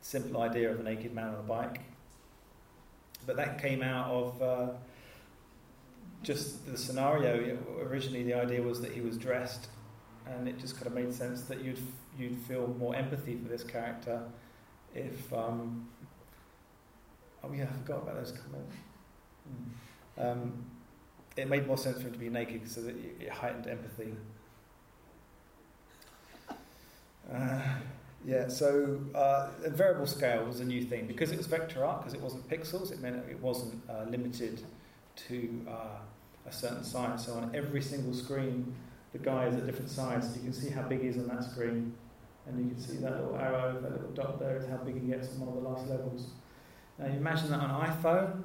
simple idea of a naked man on a bike. But that came out of uh, just the scenario. Originally, the idea was that he was dressed, and it just kind of made sense that you'd you'd feel more empathy for this character if. Um, oh yeah, I forgot about those comments. Mm. Um, it made more sense for him to be naked so that it heightened empathy. Uh, yeah, so uh, a variable scale was a new thing. Because it was vector art, because it wasn't pixels, it meant it wasn't uh, limited to uh, a certain size. So on every single screen, the guy is at different sizes. You can see how big he is on that screen. And you can see that little arrow, that little dot there is how big he gets on one of the last levels. Now you imagine that on iPhone,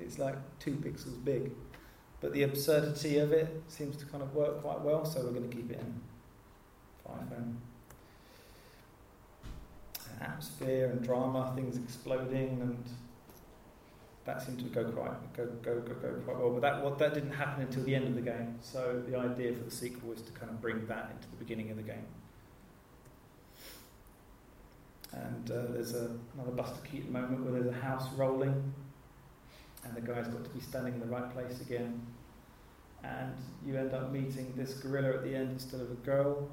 it's like two pixels big. But the absurdity of it seems to kind of work quite well, so we're going to keep it in for atmosphere and drama, things exploding, and that seemed to go quite go go go, go quite well. But that well, that didn't happen until the end of the game. So the idea for the sequel was to kind of bring that into the beginning of the game. And uh, there's a, another Buster Keaton moment where there's a house rolling, and the guy's got to be standing in the right place again. And you end up meeting this gorilla at the end instead of a girl.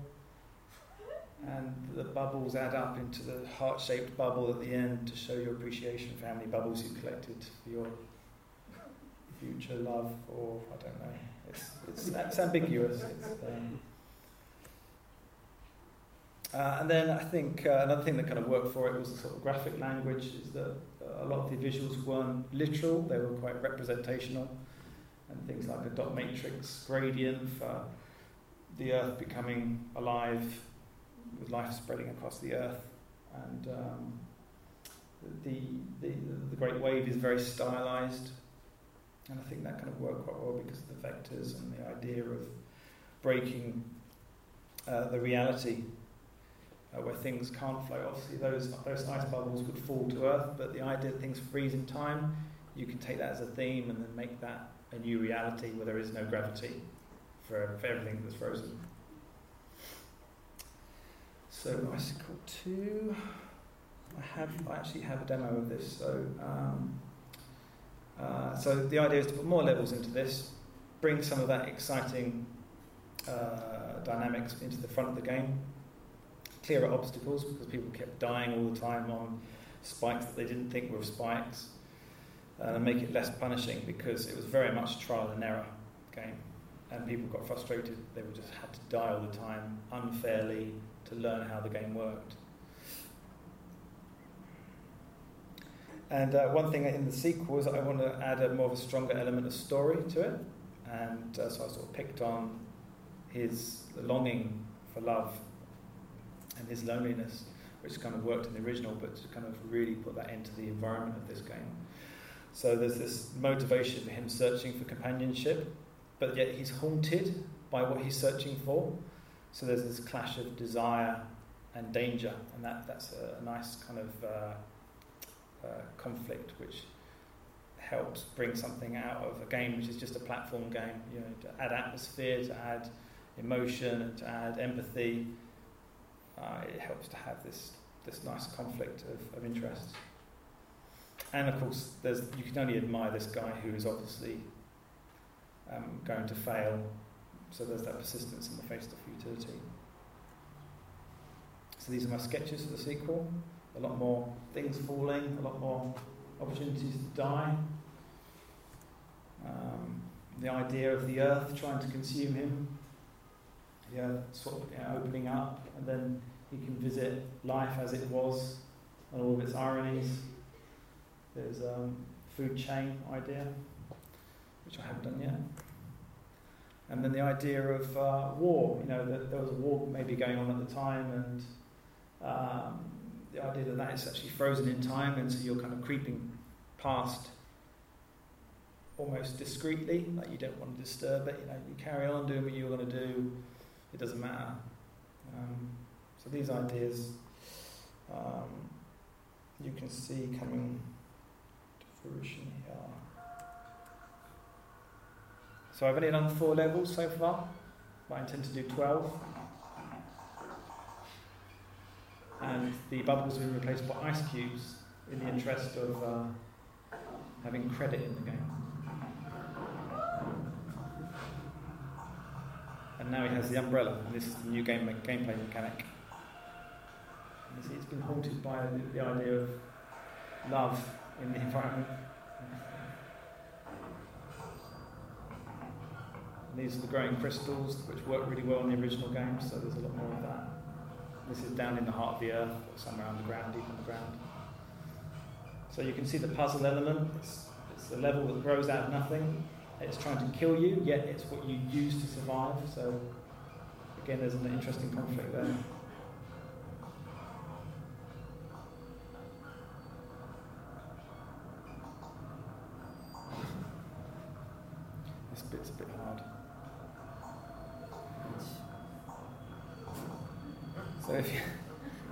And the bubbles add up into the heart shaped bubble at the end to show your appreciation for how many bubbles you've collected for your future love, or I don't know. It's, it's, it's ambiguous. It's, um, uh, and then I think uh, another thing that kind of worked for it was the sort of graphic language, is that a lot of the visuals weren't literal, they were quite representational. And things like a dot matrix gradient for the earth becoming alive, with life spreading across the earth. And um, the, the, the Great Wave is very stylized. And I think that kind of worked quite well because of the vectors and the idea of breaking uh, the reality uh, where things can't flow. Obviously, those, those ice bubbles would fall to Earth, but the idea that things freeze in time, you can take that as a theme and then make that a new reality where there is no gravity for, for everything that's frozen. So, Icycle 2, I have I actually have a demo of this. So, um, uh, so the idea is to put more levels into this, bring some of that exciting uh, dynamics into the front of the game, clearer obstacles because people kept dying all the time on spikes that they didn't think were spikes, and make it less punishing because it was very much trial and error game, and people got frustrated. They just had to die all the time unfairly to learn how the game worked. And uh, one thing in the sequel is I want to add a more of a stronger element of story to it, and uh, so I sort of picked on his longing for love and his loneliness, which kind of worked in the original, but to kind of really put that into the environment of this game. So there's this motivation for him searching for companionship, but yet he's haunted by what he's searching for. So there's this clash of desire and danger, and that, that's a, nice kind of uh, uh, conflict which helps bring something out of a game which is just a platform game. You know, to add atmosphere, to add emotion, to add empathy, uh, it helps to have this, this nice conflict of, of interests. And of course, there's, you can only admire this guy who is obviously um, going to fail. So there's that persistence in the face of futility. So these are my sketches for the sequel. A lot more things falling, a lot more opportunities to die. Um, the idea of the earth trying to consume him, the earth sort of you know, opening up, and then he can visit life as it was and all of its ironies. There's a um, food chain idea, which I haven't done yet. And then the idea of uh, war, you know, that there was a war maybe going on at the time, and um, the idea that that is actually frozen in time, and so you're kind of creeping past almost discreetly, like you don't want to disturb it, you know, you carry on doing what you're going to do, it doesn't matter. Um, so these ideas um, you can see coming fruition here. So I've only done four levels so far, but I intend to do 12. And the bubbles have been replaced by ice cubes in the interest of uh, having credit in the game. And now he has the umbrella, and this is the new game gameplay mechanic. You see, it's been haunted by the, the idea of love in the environment. And these are the growing crystals, which work really well in the original game, so there's a lot more of that. This is down in the heart of the earth, or somewhere underground, deep underground. So you can see the puzzle element. It's, it's a level that grows out of nothing. It's trying to kill you, yet it's what you use to survive. So again, there's an interesting conflict there. So if you,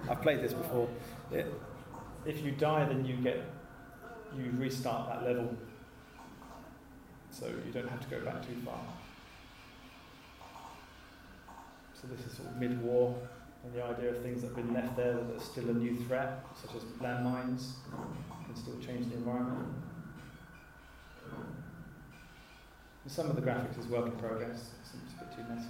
I've played this before. It, if you die, then you get you restart that level, so you don't have to go back too far. So this is sort of mid-war, and the idea of things that have been left there that are still a new threat, such as landmines, can still change the environment. Some of the graphics is work in progress. It's a bit too messy.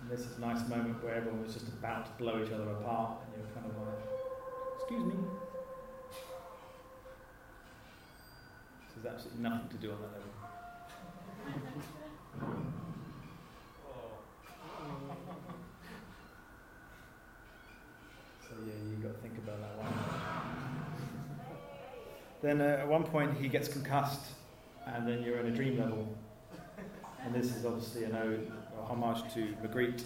And this is a nice moment where everyone was just about to blow each other apart, and you're kind of like, excuse me. There's absolutely nothing to do on that level. So yeah, you've got to think about that one. Then uh, at one point he gets concussed, and then you're in a dream level. And this is obviously an ode, a homage to Magritte.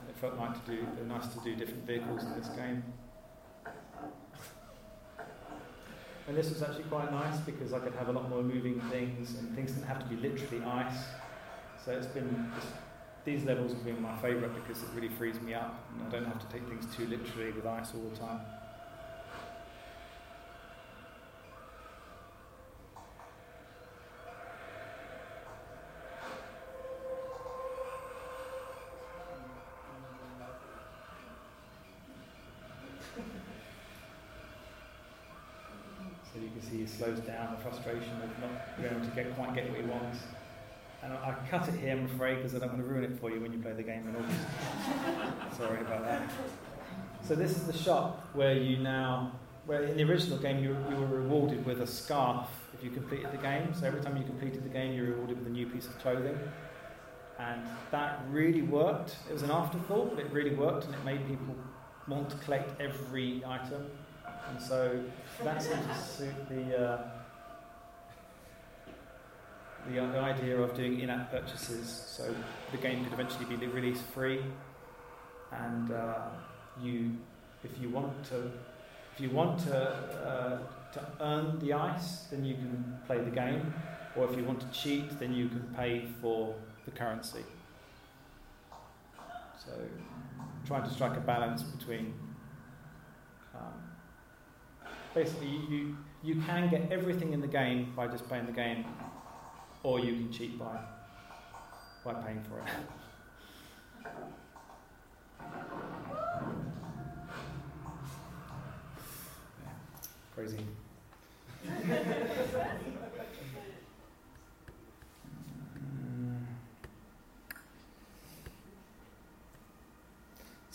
And it felt nice do, nice to do different vehicles in this game. And this was actually quite nice because I could have a lot more moving things and things didn't have to be literally ice. So it's been, just, these levels have been my favourite because it really frees me up and I don't have to take things too literally with ice all the time. So you can see he down the frustration of not being able to get, quite get what he wants. And I, I cut it here, I'm afraid, because I don't want to ruin it for you when you play the game in August. Sorry about that. So this is the shop where you now, where in the original game you, you were rewarded with a scarf if you completed the game. So every time you completed the game, you were rewarded with a new piece of clothing. And that really worked. It was an afterthought, but it really worked, and it made people want to collect every item. And so that seemed to suit the, uh, the, the idea of doing in-app purchases. So the game could eventually be released free, and uh, you, if you want to, if you want to uh, to earn the ice, then you can play the game, or if you want to cheat, then you can pay for the currency. So trying to strike a balance between basically you, you, can get everything in the game by just playing the game, or you can cheat by by paying for it. Crazy.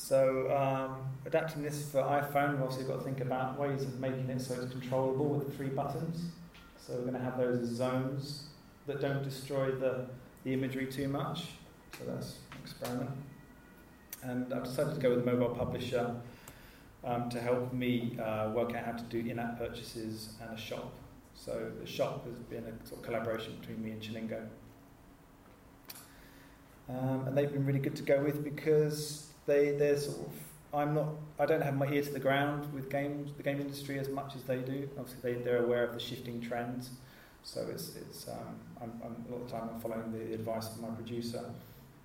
So, um, adapting this for iPhone, we've obviously got to think about ways of making it so it's controllable with the three buttons. So, we're going to have those zones that don't destroy the, the imagery too much. So, that's an experiment. And I've decided to go with a mobile publisher um, to help me uh, work out how to do in app purchases and a shop. So, the shop has been a sort of collaboration between me and Chillingo. Um, and they've been really good to go with because they they're sort of I'm not I don't have my ear to the ground with games the game industry as much as they do. Obviously they, they're aware of the shifting trends, so it's it's um, I'm, I'm, a lot of time I'm following the advice of my producer,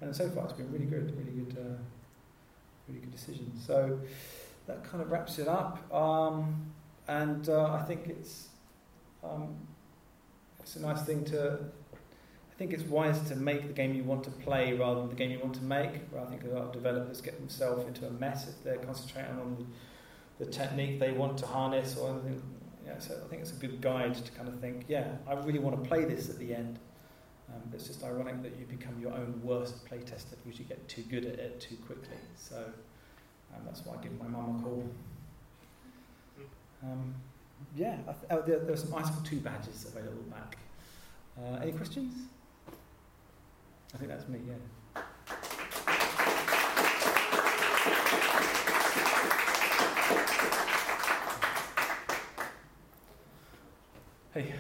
and so far it's been really good, really good, uh, really good decision. So that kind of wraps it up, um, and uh, I think it's um, it's a nice thing to I think it's wise to make the game you want to play rather than the game you want to make. I think a lot of developers get themselves into a mess if they're concentrating on the technique they want to harness or anything. Yeah, so I think it's a good guide to kind of think, yeah, I really want to play this at the end. Um, it's just ironic that you become your own worst playtester because you get too good at it too quickly. So um, that's why I give my mum a call. Um, yeah, th- oh, there, there are some Icycle 2 badges available back. Uh, any questions? I think that's me, yeah. Hey.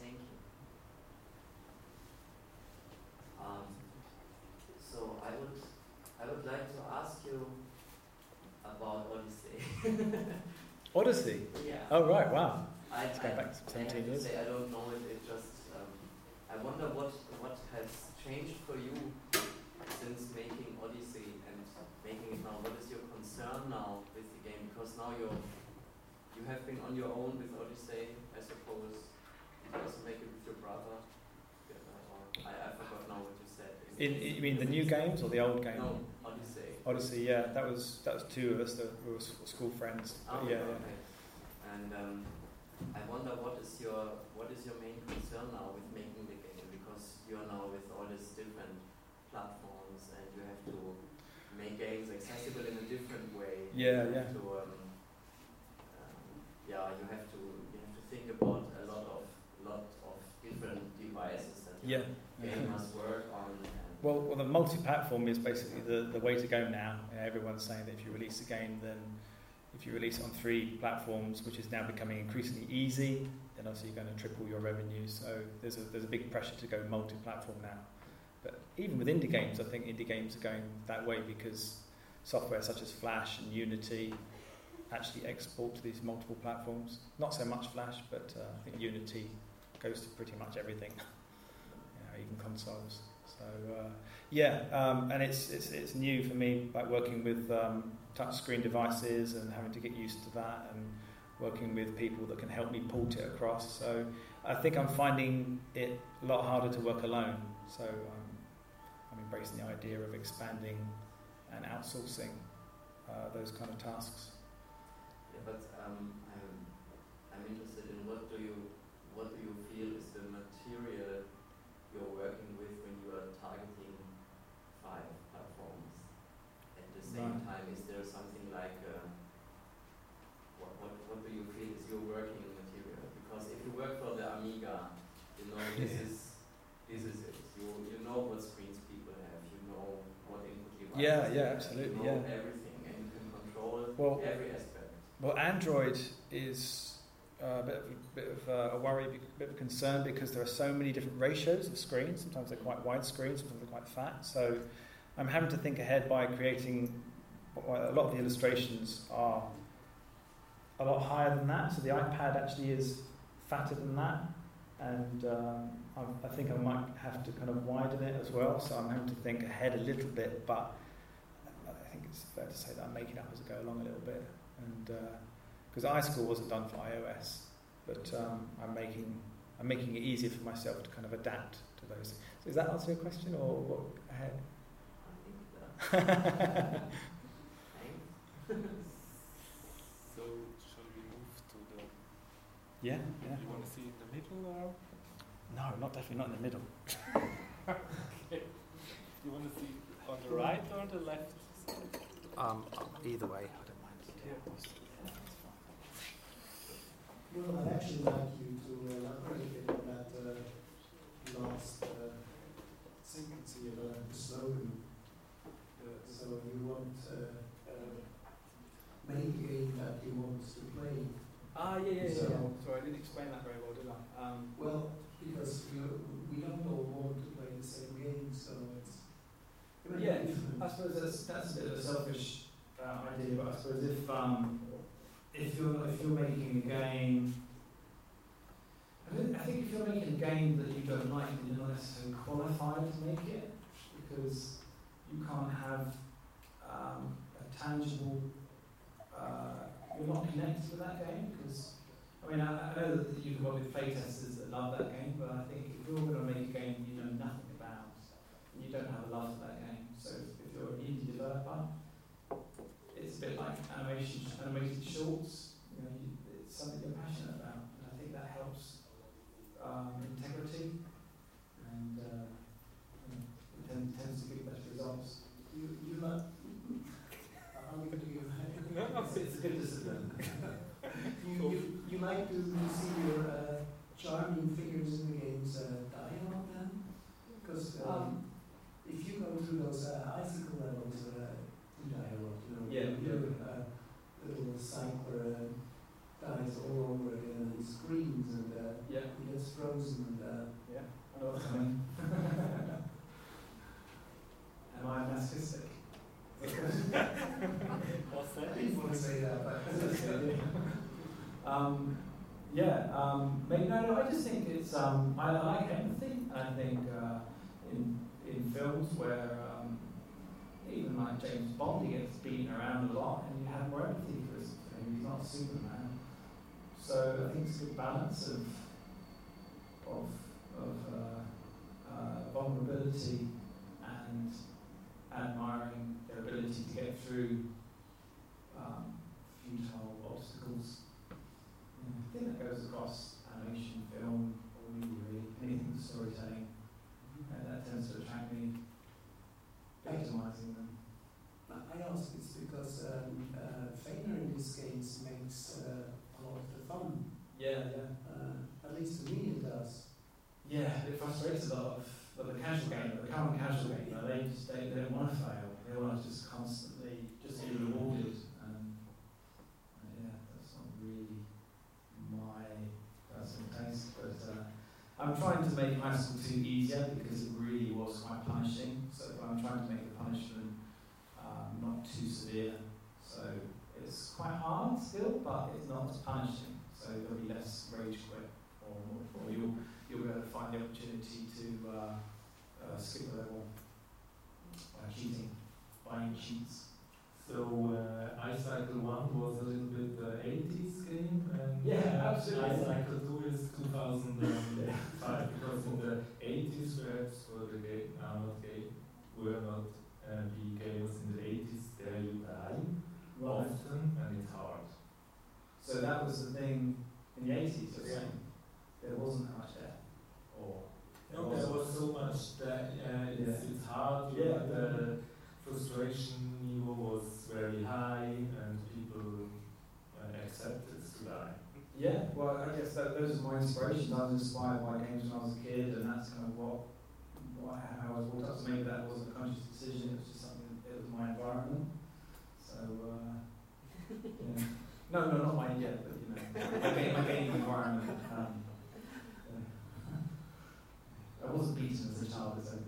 Thank you. Um, so I would, I would like to ask you about Odyssey. Odyssey? yeah. Oh, right, wow. I, Let's I, I have say I don't know it. It just um, I wonder what what has changed for you since making Odyssey and making it now. What is your concern now with the game? Because now you're you have been on your own with Odyssey, I suppose. You also make it with your brother? I, I forgot now what you said. In, you mean the new games or the old game? No, Odyssey. Odyssey, yeah, that was that was two of us that were school friends. Oh, yeah, yeah. And um, I wonder what is your what is your main concern now with making the game because you're now with all these different platforms and you have to make games accessible in a different way. Yeah, you yeah. To, um, um, yeah, you have to you have to think about a lot of lot of different devices that Yeah. game must work on. Well, well, the multi-platform is basically the, the way to go now. You know, everyone's saying that if you release a game, then if you release on three platforms, which is now becoming increasingly easy, then obviously you're going to triple your revenue. So there's a there's a big pressure to go multi-platform now. But even with indie games, I think indie games are going that way because software such as Flash and Unity actually export to these multiple platforms. Not so much Flash, but uh, I think Unity goes to pretty much everything, you know, even consoles. So uh, yeah, um, and it's, it's it's new for me, like working with um, touchscreen devices and having to get used to that, and working with people that can help me port it across. So I think I'm finding it a lot harder to work alone. So um, I'm embracing the idea of expanding and outsourcing uh, those kind of tasks. Yeah, but um, I'm I'm interested in what do you what do you feel is the material you're working with when you are targeting five platforms. At the same Right. time, is there something like uh, what, what what do you feel is your working material? Because if you work for the Amiga, you know this Yeah. is this is it. You you know what screens people have. You know what input devices. Yeah, yeah, absolutely, yeah. everything, and you can control Well- every aspect. Well, Android is uh, a bit of, a, bit of uh, a worry, a bit of a concern because there are so many different ratios of screens. Sometimes they're quite wide screens, sometimes they're quite fat. So I'm having to think ahead by creating. Well, a lot of the illustrations are a lot higher than that. So the iPad actually is fatter than that, and um, I, I think I might have to kind of widen it as well. So I'm having to think ahead a little bit, but it's fair to say that I'm making up as I go along a little bit and because Icycle wasn't done for iOS, but um, I'm making I'm making it easier for myself to kind of adapt to those. So does that answer your question, or what ahead? I think that. So shall we move to the? Yeah, yeah. You want to see in the middle or? No, not definitely not in the middle. You want to see on the right or on the left? Um, either way, I don't mind. Well, I'd actually like you to elaborate a bit on that uh, last uh, sentence here, uh, the slogan. Uh, so you want uh, uh, make a game that you want to play. Ah, yeah, yeah, yeah. So- yeah. Sorry, I didn't explain that very well, did I? Um, Well, because you, we don't all want to play the same game, so Yeah. I suppose that's that's a bit of a selfish uh, idea, but I suppose if um, if you're if you're making a game, I, I think if you're making a game that you don't like, then you're not necessarily qualified to make it because you can't have um, a tangible. Uh, you're not connected to that game because I mean I, I know that you've got with playtesters that love that game, but I think if you're going to make a game you know nothing about, and you don't have a love for that game. So you're an indie developer, it's a bit like animation, animated shorts. You know, you, it's something you're passionate about, and I think that helps um, integrity, and uh, you know, it tend, tends to give better results. You, you might. I'm going to give. It's, it's a good discipline. You, you, you like to see your uh, charming figures in the games uh, die a lot then? Because um, if you go through those uh, Icycle levels, uh, you lot. You know, Yeah, your uh, little cycler uh, dies all over again and screams and uh, Yeah, he gets frozen and uh, yeah. I know what I mean. Am I masochistic? What's I that? didn't want to say that, but um, Yeah, um, maybe, no, no, I just think it's, um, I, I like empathy. I think uh, in, in films where um, even like James Bond, he gets beaten around a lot and you have more empathy for his thing. He's not Superman. So I think it's a good balance of, of, of uh, uh, vulnerability and admiring their ability to get through um, futile obstacles. Yeah, I think that goes across animation, film, or media, really, anything storytelling. And that tends to attract me, victimizing them. I ask this because um, uh, Feigner in these games makes uh, a lot of the fun. Yeah, yeah. Uh, at least to me it does. Yeah, it frustrates a lot of, of the casual game, the current casual gamer. They just they, they don't want to fail. They want to just constantly just be rewarded. And uh, yeah, that's not really my personal taste. But uh, I'm trying to make Icycle two easier because it really was quite punishing. So I'm trying to make the punishment um, not too severe. So it's quite hard still, but it's not as punishing. So there'll be less rage quit, or, or you'll you'll be able to find the opportunity to uh, uh, skip a level by cheating, buying cheats. So uh, Icycle 1 was a little bit the 80s game, and Yeah, uh, Icycle 2 is 2005 because in the 80s, perhaps for the game, are not game, were not uh, the games in the 80s, there you die often and it's hard. So that was the thing in the 80s, you're? There wasn't that much there. Or No, there was so much that uh, it's, Yeah. it's hard. Yeah. the frustration level was very high, and people uh, accepted to die. Yeah, well, I guess that, those are my inspirations. I was inspired by games when I was a kid, and that's kind of what, what how I was brought up. So maybe that wasn't a conscious decision; it was just something. It was my environment. So, uh, yeah. no, no, not mine yet, but you know, my, game, my gaming environment. Um, yeah. I wasn't beaten as a child, as I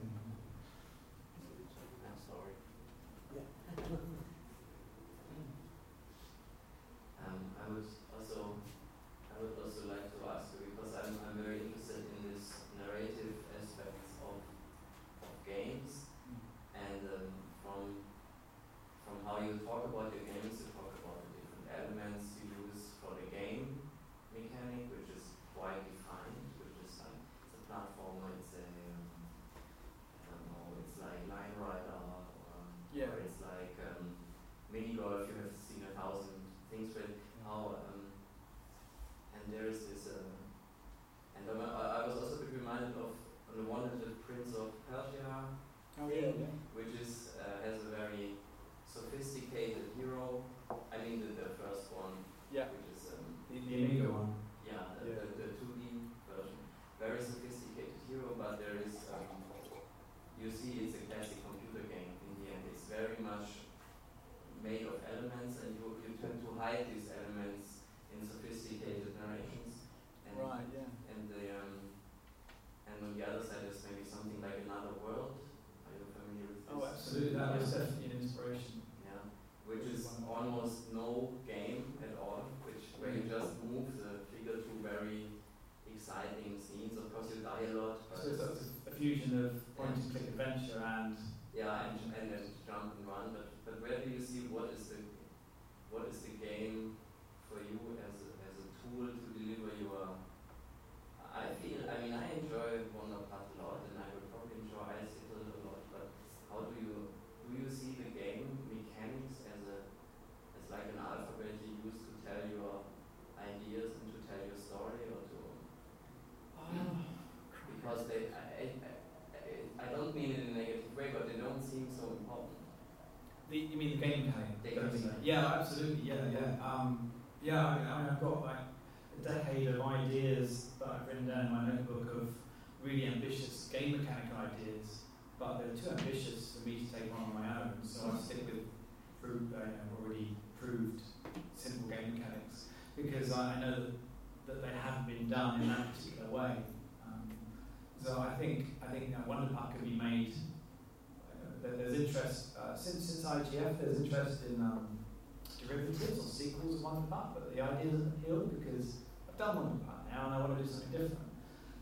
do something different.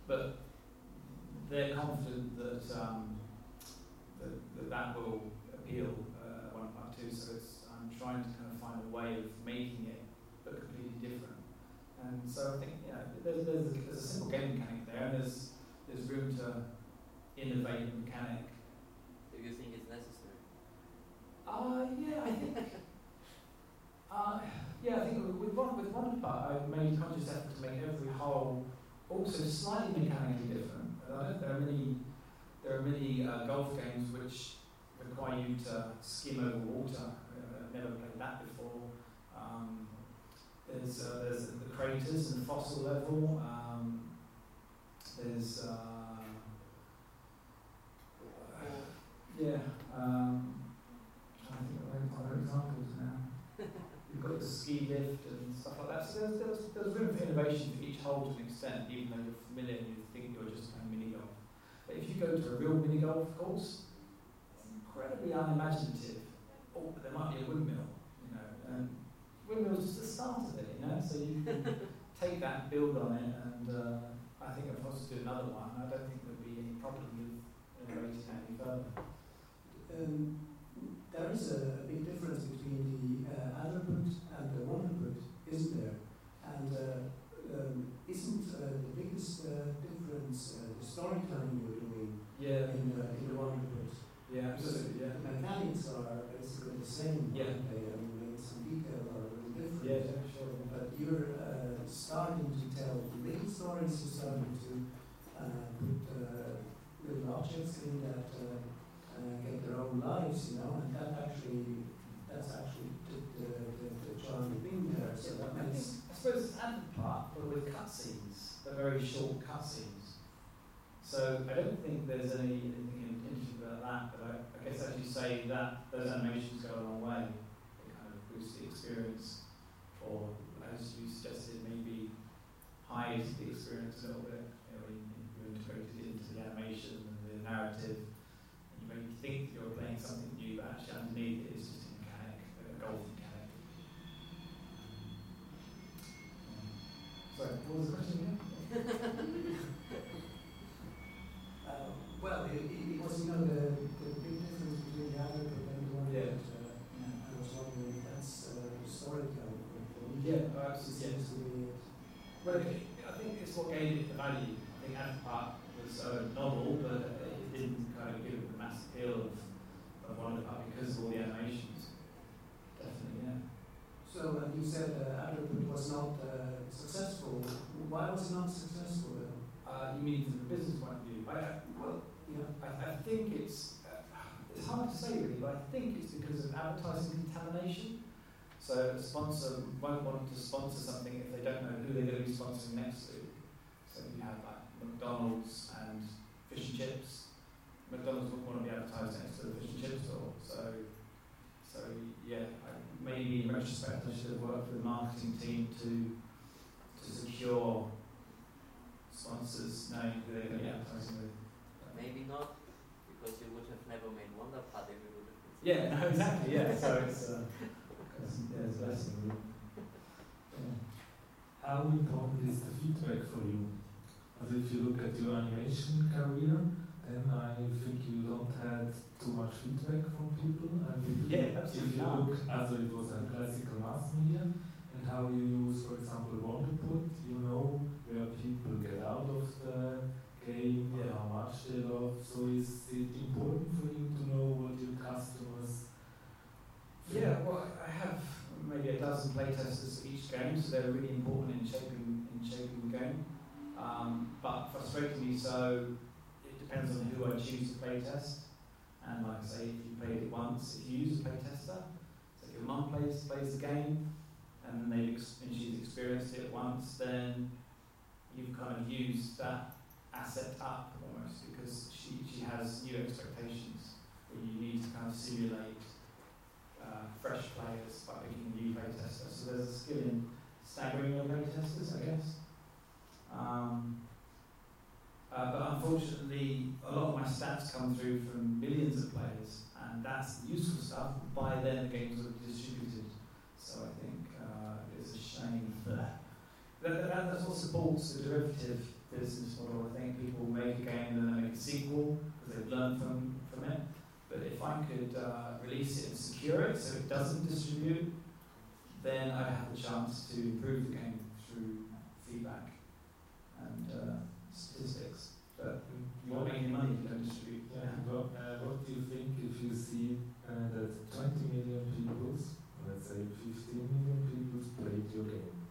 But they're confident that um, that, that, that will appeal uh, Wonderputt 2, so it's, I'm trying to kind of find a way of making it but completely different. And so I think you know, there's, there's, a, there's a simple game mechanic there, and there's, there's room to innovate the mechanic. Do you think it's necessary? Uh, yeah, I think. uh, yeah, I think with one with Wonderputt, I've made a conscious effort to make every hole also slightly mechanically different. And there are many there are many uh, golf games which require you to skim over water. Uh, I've never played that before. Um, there's uh, there's the craters and the fossil level. Um, there's uh, yeah. Um, trying to think of other examples now. You've got the ski lift and stuff like that. So there's, there's, there's room for innovation for each hole to an extent, even though you're familiar and you think you're just playing mini golf. But if you go to a real mini golf course, it's incredibly unimaginative. Oh, but there might be a windmill, you know, and windmill's are just the start of it, you know. So you can take that, and build on it, and uh, I think if I was to do another one, I don't think there'd be any problem with innovating any further. Um, there is a, a big difference between the uh, Adlerput and the Wonderputt, isn't there? And uh, um, isn't uh, the biggest uh, difference uh, the storytelling you're doing Yeah, in, uh, in the Wonderputt? yeah, absolutely, yeah. the mechanics are basically the same. Yeah. they? I mean, some detail are a little different. Yeah, yeah, sure. But you're uh, starting to tell little stories, you're starting to uh, put uh, little objects in that uh, uh, get their own lives, you know, and that actually, that's actually the, the, the, the charming thing there. So that I, makes, I suppose it's added part, but with cutscenes, they're very short cutscenes. So I don't think there's any, anything interesting about that, but I, I guess as you say, that those animations go a long way. They kind of boost the experience, or as you suggested, maybe hide the experience a little bit. You know, you, you integrated it into the animation and the narrative, and you you think you're playing something new, but actually underneath it what was the question again? uh, well, it, was, you know, the, the big difference between the other and the one Yeah. that uh, I was wondering if that's uh, me. Yeah, It absolutely. be. Well, I think it's what gave it the value. I think Adam Park was uh, novel, but it didn't kind of give it the mass appeal of, of Wonderputt because of all the animations. So uh, you said uh, was not uh, successful. Why was it not successful? Uh, you mean from a business point of view? I, well, Yeah. I, I think it's uh, it's hard to say really, but I think it's because of advertising contamination. So a sponsor won't want to sponsor something if they don't know who they're going to be sponsoring next to. So you have like McDonald's and fish and chips. McDonald's wouldn't want to be advertised next to the fish and chips store. So so yeah, I, maybe in retrospect I should have worked with the marketing team to to secure sponsors knowing who they're going to be advertising with. Maybe not, because you would have never made Wonder Part if it would have been. Yeah, no, exactly. Yeah, so it's uh, it's, yeah, it's a blessing. Yeah. How important is the feedback for you? As if you look at your animation career, then I think you don't have too much feedback from people. And if, Yeah, if you look, as it was a classical mass media, and how you use, for example, Wonderputt, you know where people get out of the game, Yeah. how much they love. So is it important for you to know what your customers Yeah, well, I have maybe a dozen playtesters each game, so they're really important in shaping in shaping the game. Um, but frustratingly so, depends on who I choose to playtest. And like I say, if you played it once, if you use a playtester, so if your mum plays plays the game, and they and she's experienced it once, then you've kind of used that asset up almost because she, she has new expectations that you need to kind of simulate uh, fresh players by picking a new playtester. So there's a skill in staggering your playtesters, I guess. Um, uh, but unfortunately, a lot of my stats come through from millions of players, and that's useful stuff. By then, the games are distributed. So I think uh, it's a shame that that, that, that's what supports the derivative business model. I think people make a game and then they make a sequel because they've learned from, from it. But if I could uh, release it and secure it so it doesn't distribute, then I have the chance to improve the game through feedback and uh, statistics. But you won't make any money if you don't. Yeah, but uh, what do you think if you see uh, that 20 million people, let's say 15 million people played your game?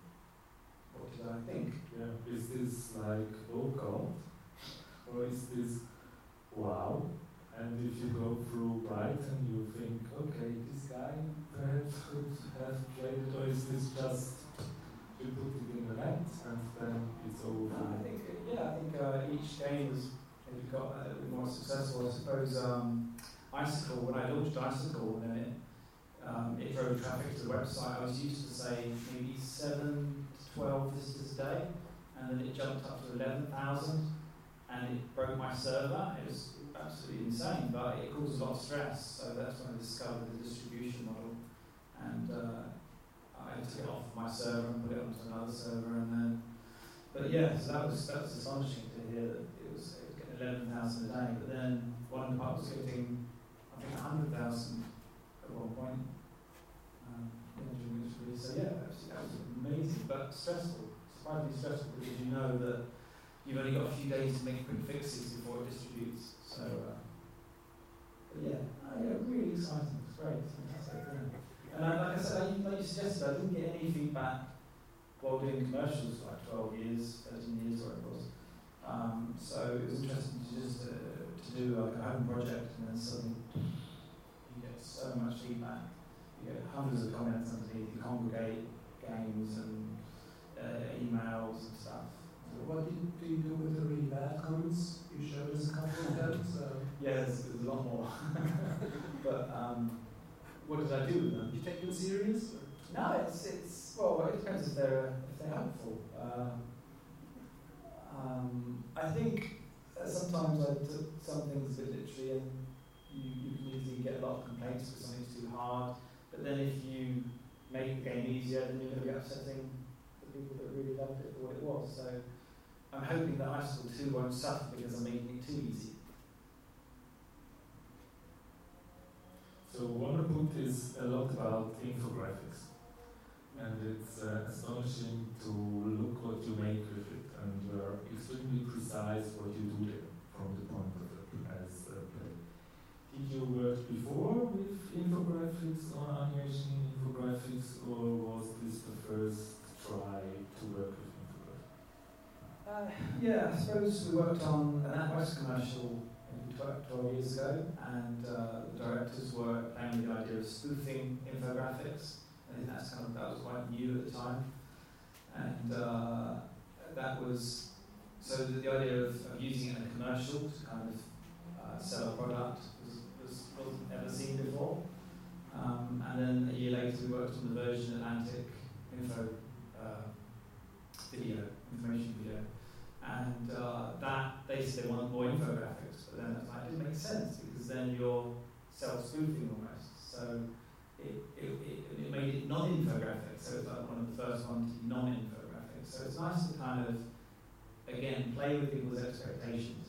What do I think? Yeah, is this like, oh god? Or is this wow? And if you go through Brighton, you think, okay, this guy perhaps could have played it, or is this just you put it in the net and then it's over? I uh, each game has maybe got a little bit more successful. I suppose um, Icycle, when I launched Icycle, then it, um, it drove traffic to the website. I was used to say maybe 7 to 12 visitors a day, and then it jumped up to 11,000, and it broke my server. It was absolutely insane, but it caused a lot of stress. So that's when I discovered the distribution model, and uh, I took it off my server and put it onto another server, and then. But yeah, so that was that was astonishing to hear that it was, getting eleven thousand a day. But then Wonderputt was getting, I think, hundred thousand at one point. Um. So yeah, that was, amazing, but stressful. Surprisingly stressful because you know that you've only got a few days to make quick fixes before it distributes. So, uh, but yeah, uh, yeah, really exciting. It's great. It's fantastic. Yeah. And I, like I said, like you suggested, I didn't get any feedback while doing commercials for like 12 years, 13 years, or it was. Um, so it was interesting to just uh, to do like a home project and then suddenly you get so much feedback. You get hundreds of comments underneath, you Kongregate games and uh, emails and stuff. So What did do you do with the really bad comments? You showed us a couple of them. So. Yeah, there's, there's a lot more. but um, what did I do with them? You take them serious? No, it's it's well, it depends if they're if they're helpful. Uh, um, I think uh, sometimes I took some things a bit literally, and you, you can easily get a lot of complaints because something's too hard. But then if you make the game easier, then you're going to be upsetting the people that really loved it for what it was. So I'm hoping that Icycle 2 won't suffer because I'm making it too easy. So Wonderputt is a lot about infographics, and it's uh, astonishing to look what you make with it, and you are extremely precise what you do there from the point of it as a player. Did you work before with infographics or animation infographics, or was this the first try to work with infographics? Uh, yeah, I suppose we worked on an NatWest commercial maybe 12, 12 years ago, and uh, the directors were playing with the idea of spoofing infographics. That's kind of that was quite new at the time, and uh, that was so the, the idea of, of using it in a commercial to kind of uh, sell a product was, was wasn't ever seen before. Um, and then a year later, we worked on the Virgin Atlantic info uh, video, information video. And uh, that they said they wanted more infographics, but then like, didn't make sense because then you're self-spoofing almost. So it, it, it, it made it non-infographic, so it's like one of the first ones to be non-infographic. So it's nice to kind of again play with people's expectations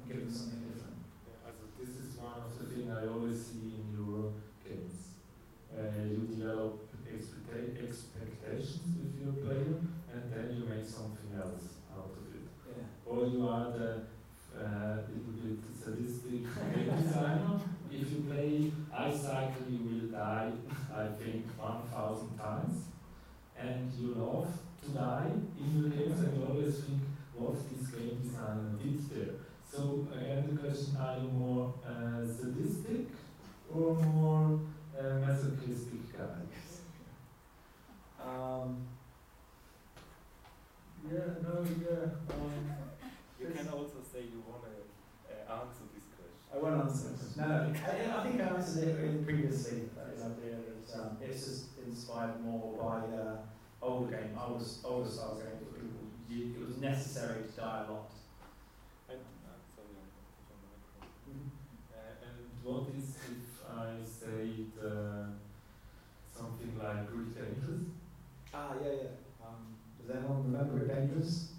and give them something different. Yeah, also this is one of the things I always see in your games. Uh, you develop expecta- expectations with your player, and then you make something else out of it. Yeah. Or you are the uh, little bit sadistic game designer. If you play Icycle, you will die, I think, 1,000 times. And you love to die in your games, and you always think, what this game designer did there. So, again, the question are you more uh, sadistic or more uh, masochistic guy? Um, yeah, no, yeah. Um, You can also say you want to uh, answer this question. I won't answer this. No, no. I, I think I answered it previously. That is idea that um, it's just inspired more by uh, older game, older, older style games. where People, you, it was necessary to die a lot. And, uh, I'm from the microphone. Uh, and what is if I say uh, something like Rick Dangerous? Ah, yeah, yeah. Um, does Does anyone remember Rick Dangerous?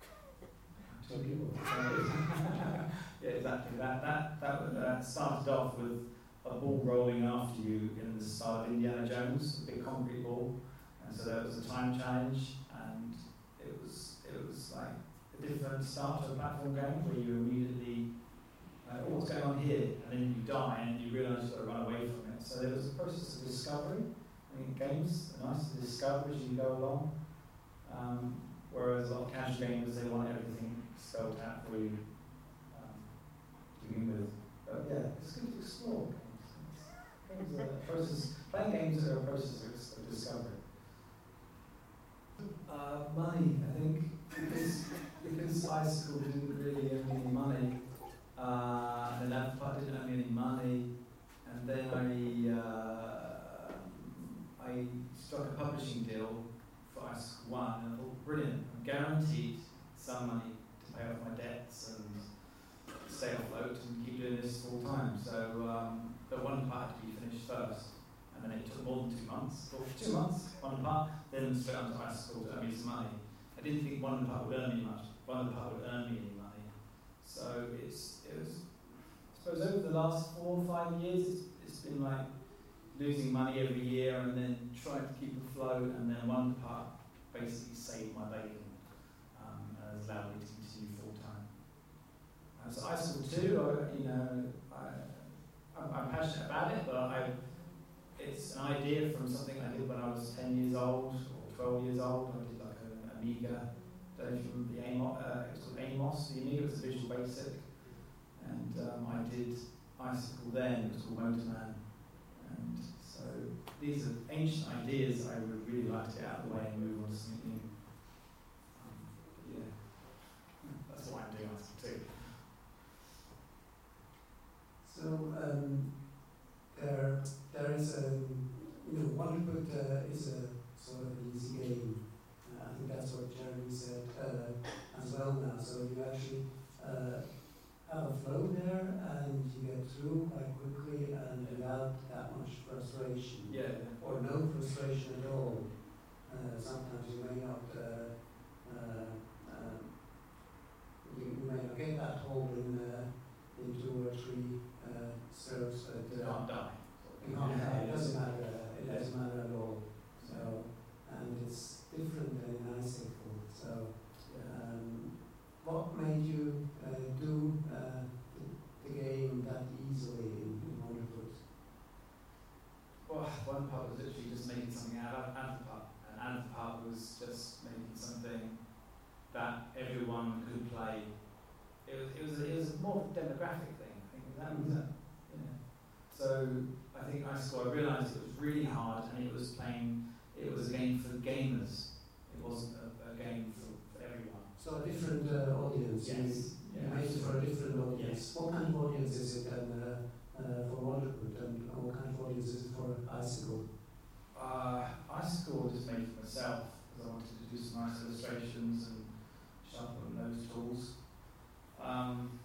Two people. yeah, exactly. That that that that started off with a ball rolling after you in the style of Indiana Jones, a big concrete ball, and so there was a time challenge, and it was it was like a different start to a platform game where you immediately like, oh, what's going on here, and then you die and you realise you've got to run away from it. So there was a process of discovery. I think games are nice to discover as you go along. Um, whereas a lot of casual gamers, they want everything spelled out for you um, to begin with. But yeah, it's good to explore games. Games are a process, playing games process of, discovery. Uh, money, I think, because, because Icycle didn't really earn any money, uh, and that part didn't earn me any money, and then I, uh, I struck a publishing deal for Icycle 1, and I thought, brilliant, I'm guaranteed some money to pay off my debts and stay afloat and keep doing this full time. So, um, but Wonderputt had to be finished first, and then it took more than two months. Or two months, Wonderputt, then straight onto Icycle to earn me some money. I didn't think Wonderputt would earn me much, Wonderputt would earn me any money. So it's, it was, I suppose over the last four or five years, it's, it's been like losing money every year and then trying to keep afloat, and then Wonderputt basically saved my bacon um, and allowed me to continue full time. Uh, so Icycle 2, I, you know, I, I'm, passionate about it, but I, it's an idea from something I did when I was 10 years old 12 years old. I did like an Amiga, know remember the Amos, uh, it was called Amos, the Amiga was a Visual Basic, and um, I did Icycle then, it was called Motorman. And so these are ancient ideas I would really like to get out of the way and move on to something new. Um, yeah, that's why I'm doing Icycle too. So um, there, there is a, you know, Wonderput uh, is a sort of an easy game. Uh, I think that's what Jeremy said uh, as well now. So you actually uh, have a flow there and you get through quite quickly and without that much frustration Yeah. or no frustration at all. Uh, sometimes you may not, uh, uh, um, you, you may not get that hold in, uh, in two or three uh, strokes, but You uh, can't die. you can't have, it doesn't matter, it doesn't matter at all. And it's different than in Icycle. So, um, what made you uh, do uh, the, the game that easily in, in Wonderputt? Well, Wonderputt was literally just making something out of Anthrop, and Anthrop was just making something that everyone could play. It was, it was, it was more of a demographic thing. I think that was it. Yeah. So I think I. I realised it was really hard, and it was playing. It was a game for gamers. It wasn't a, a game for, for everyone. So a different uh, audience. Yes. You Yeah. made it for a different audience. Yes. What kind of audience is it then uh, uh, for Wonderputt and what kind of audience is it for Icycle? Uh, I scored just made for myself because I wanted to do some nice illustrations and sharpen those tools. Um,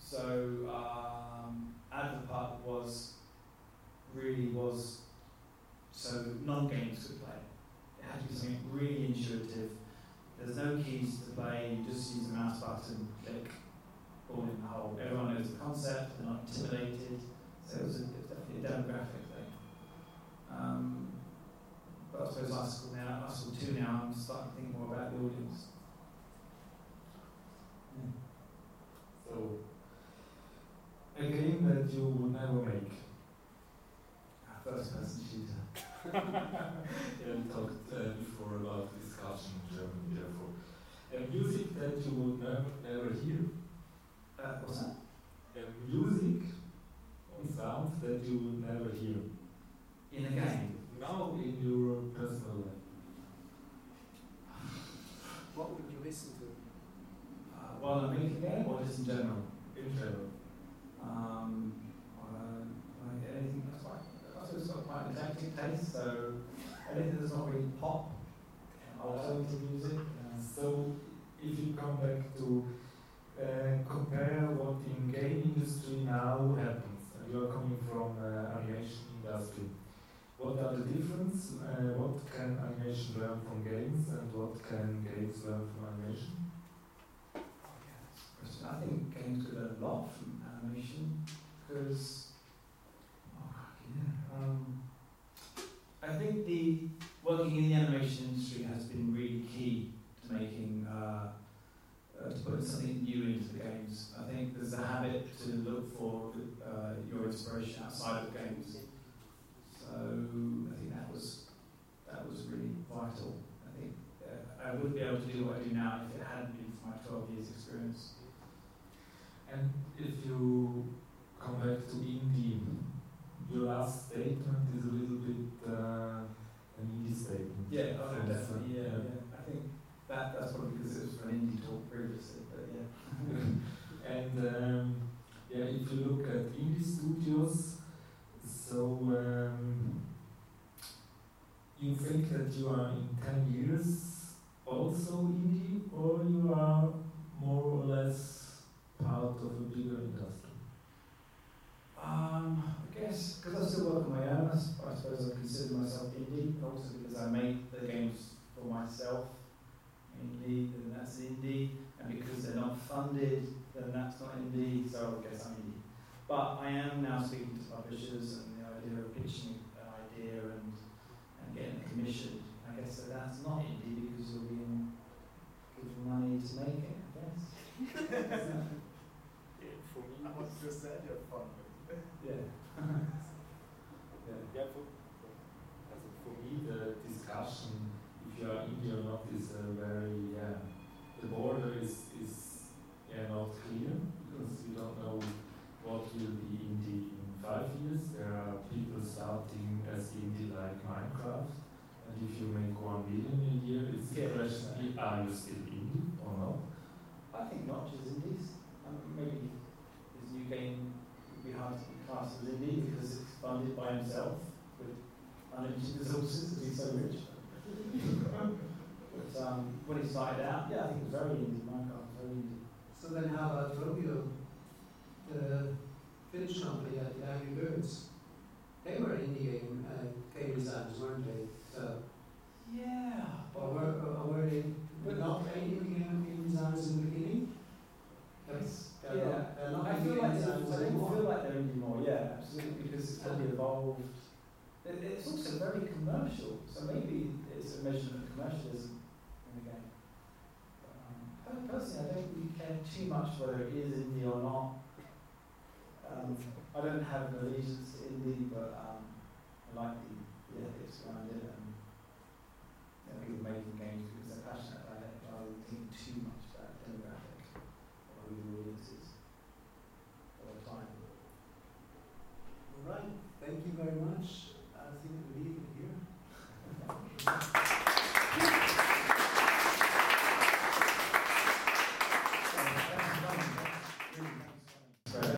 so um, Advopart was really was so non-games could play. It had to be something really intuitive. There's no keys to play. You just use a mouse button, click, all in the hole. Everyone knows the concept. They're not intimidated. So it was, a, it was definitely a demographic thing. Um, but I suppose Icycle now, Icycle 2 now, I'm starting to think more about the audience. Yeah. So, a game that you would never make. Ah, First person shooter. We talked uh, before about discussion in Germany, therefore. A music that you would never, never hear. Uh, what's that? A music or sound that you would never hear. In a game. Now in your personal life. What would you listen to? Uh, while I'm making a game or just in general? In general. Um, uh, like anything was sort of quite an eclectic taste, so anything that's not really pop, alternative music. And so if you come back to uh, compare what in game industry now happens, and you are coming from uh, animation industry, what are the difference? Uh, what can animation learn from games, and what can games learn from animation? I think games could learn a lot from animation because I think the working in the animation industry has been really key to making uh, uh, to put something new into the games. I think there's a habit to look for uh, your inspiration outside of games. So I think that was that was really vital. I think uh, I wouldn't be able to do what I do now if it hadn't been for my 12 years experience. And if you come back to indie your last statement is a little bit uh, an easy statement. Yeah, oh, okay, definitely. Yeah, yeah. yeah. himself.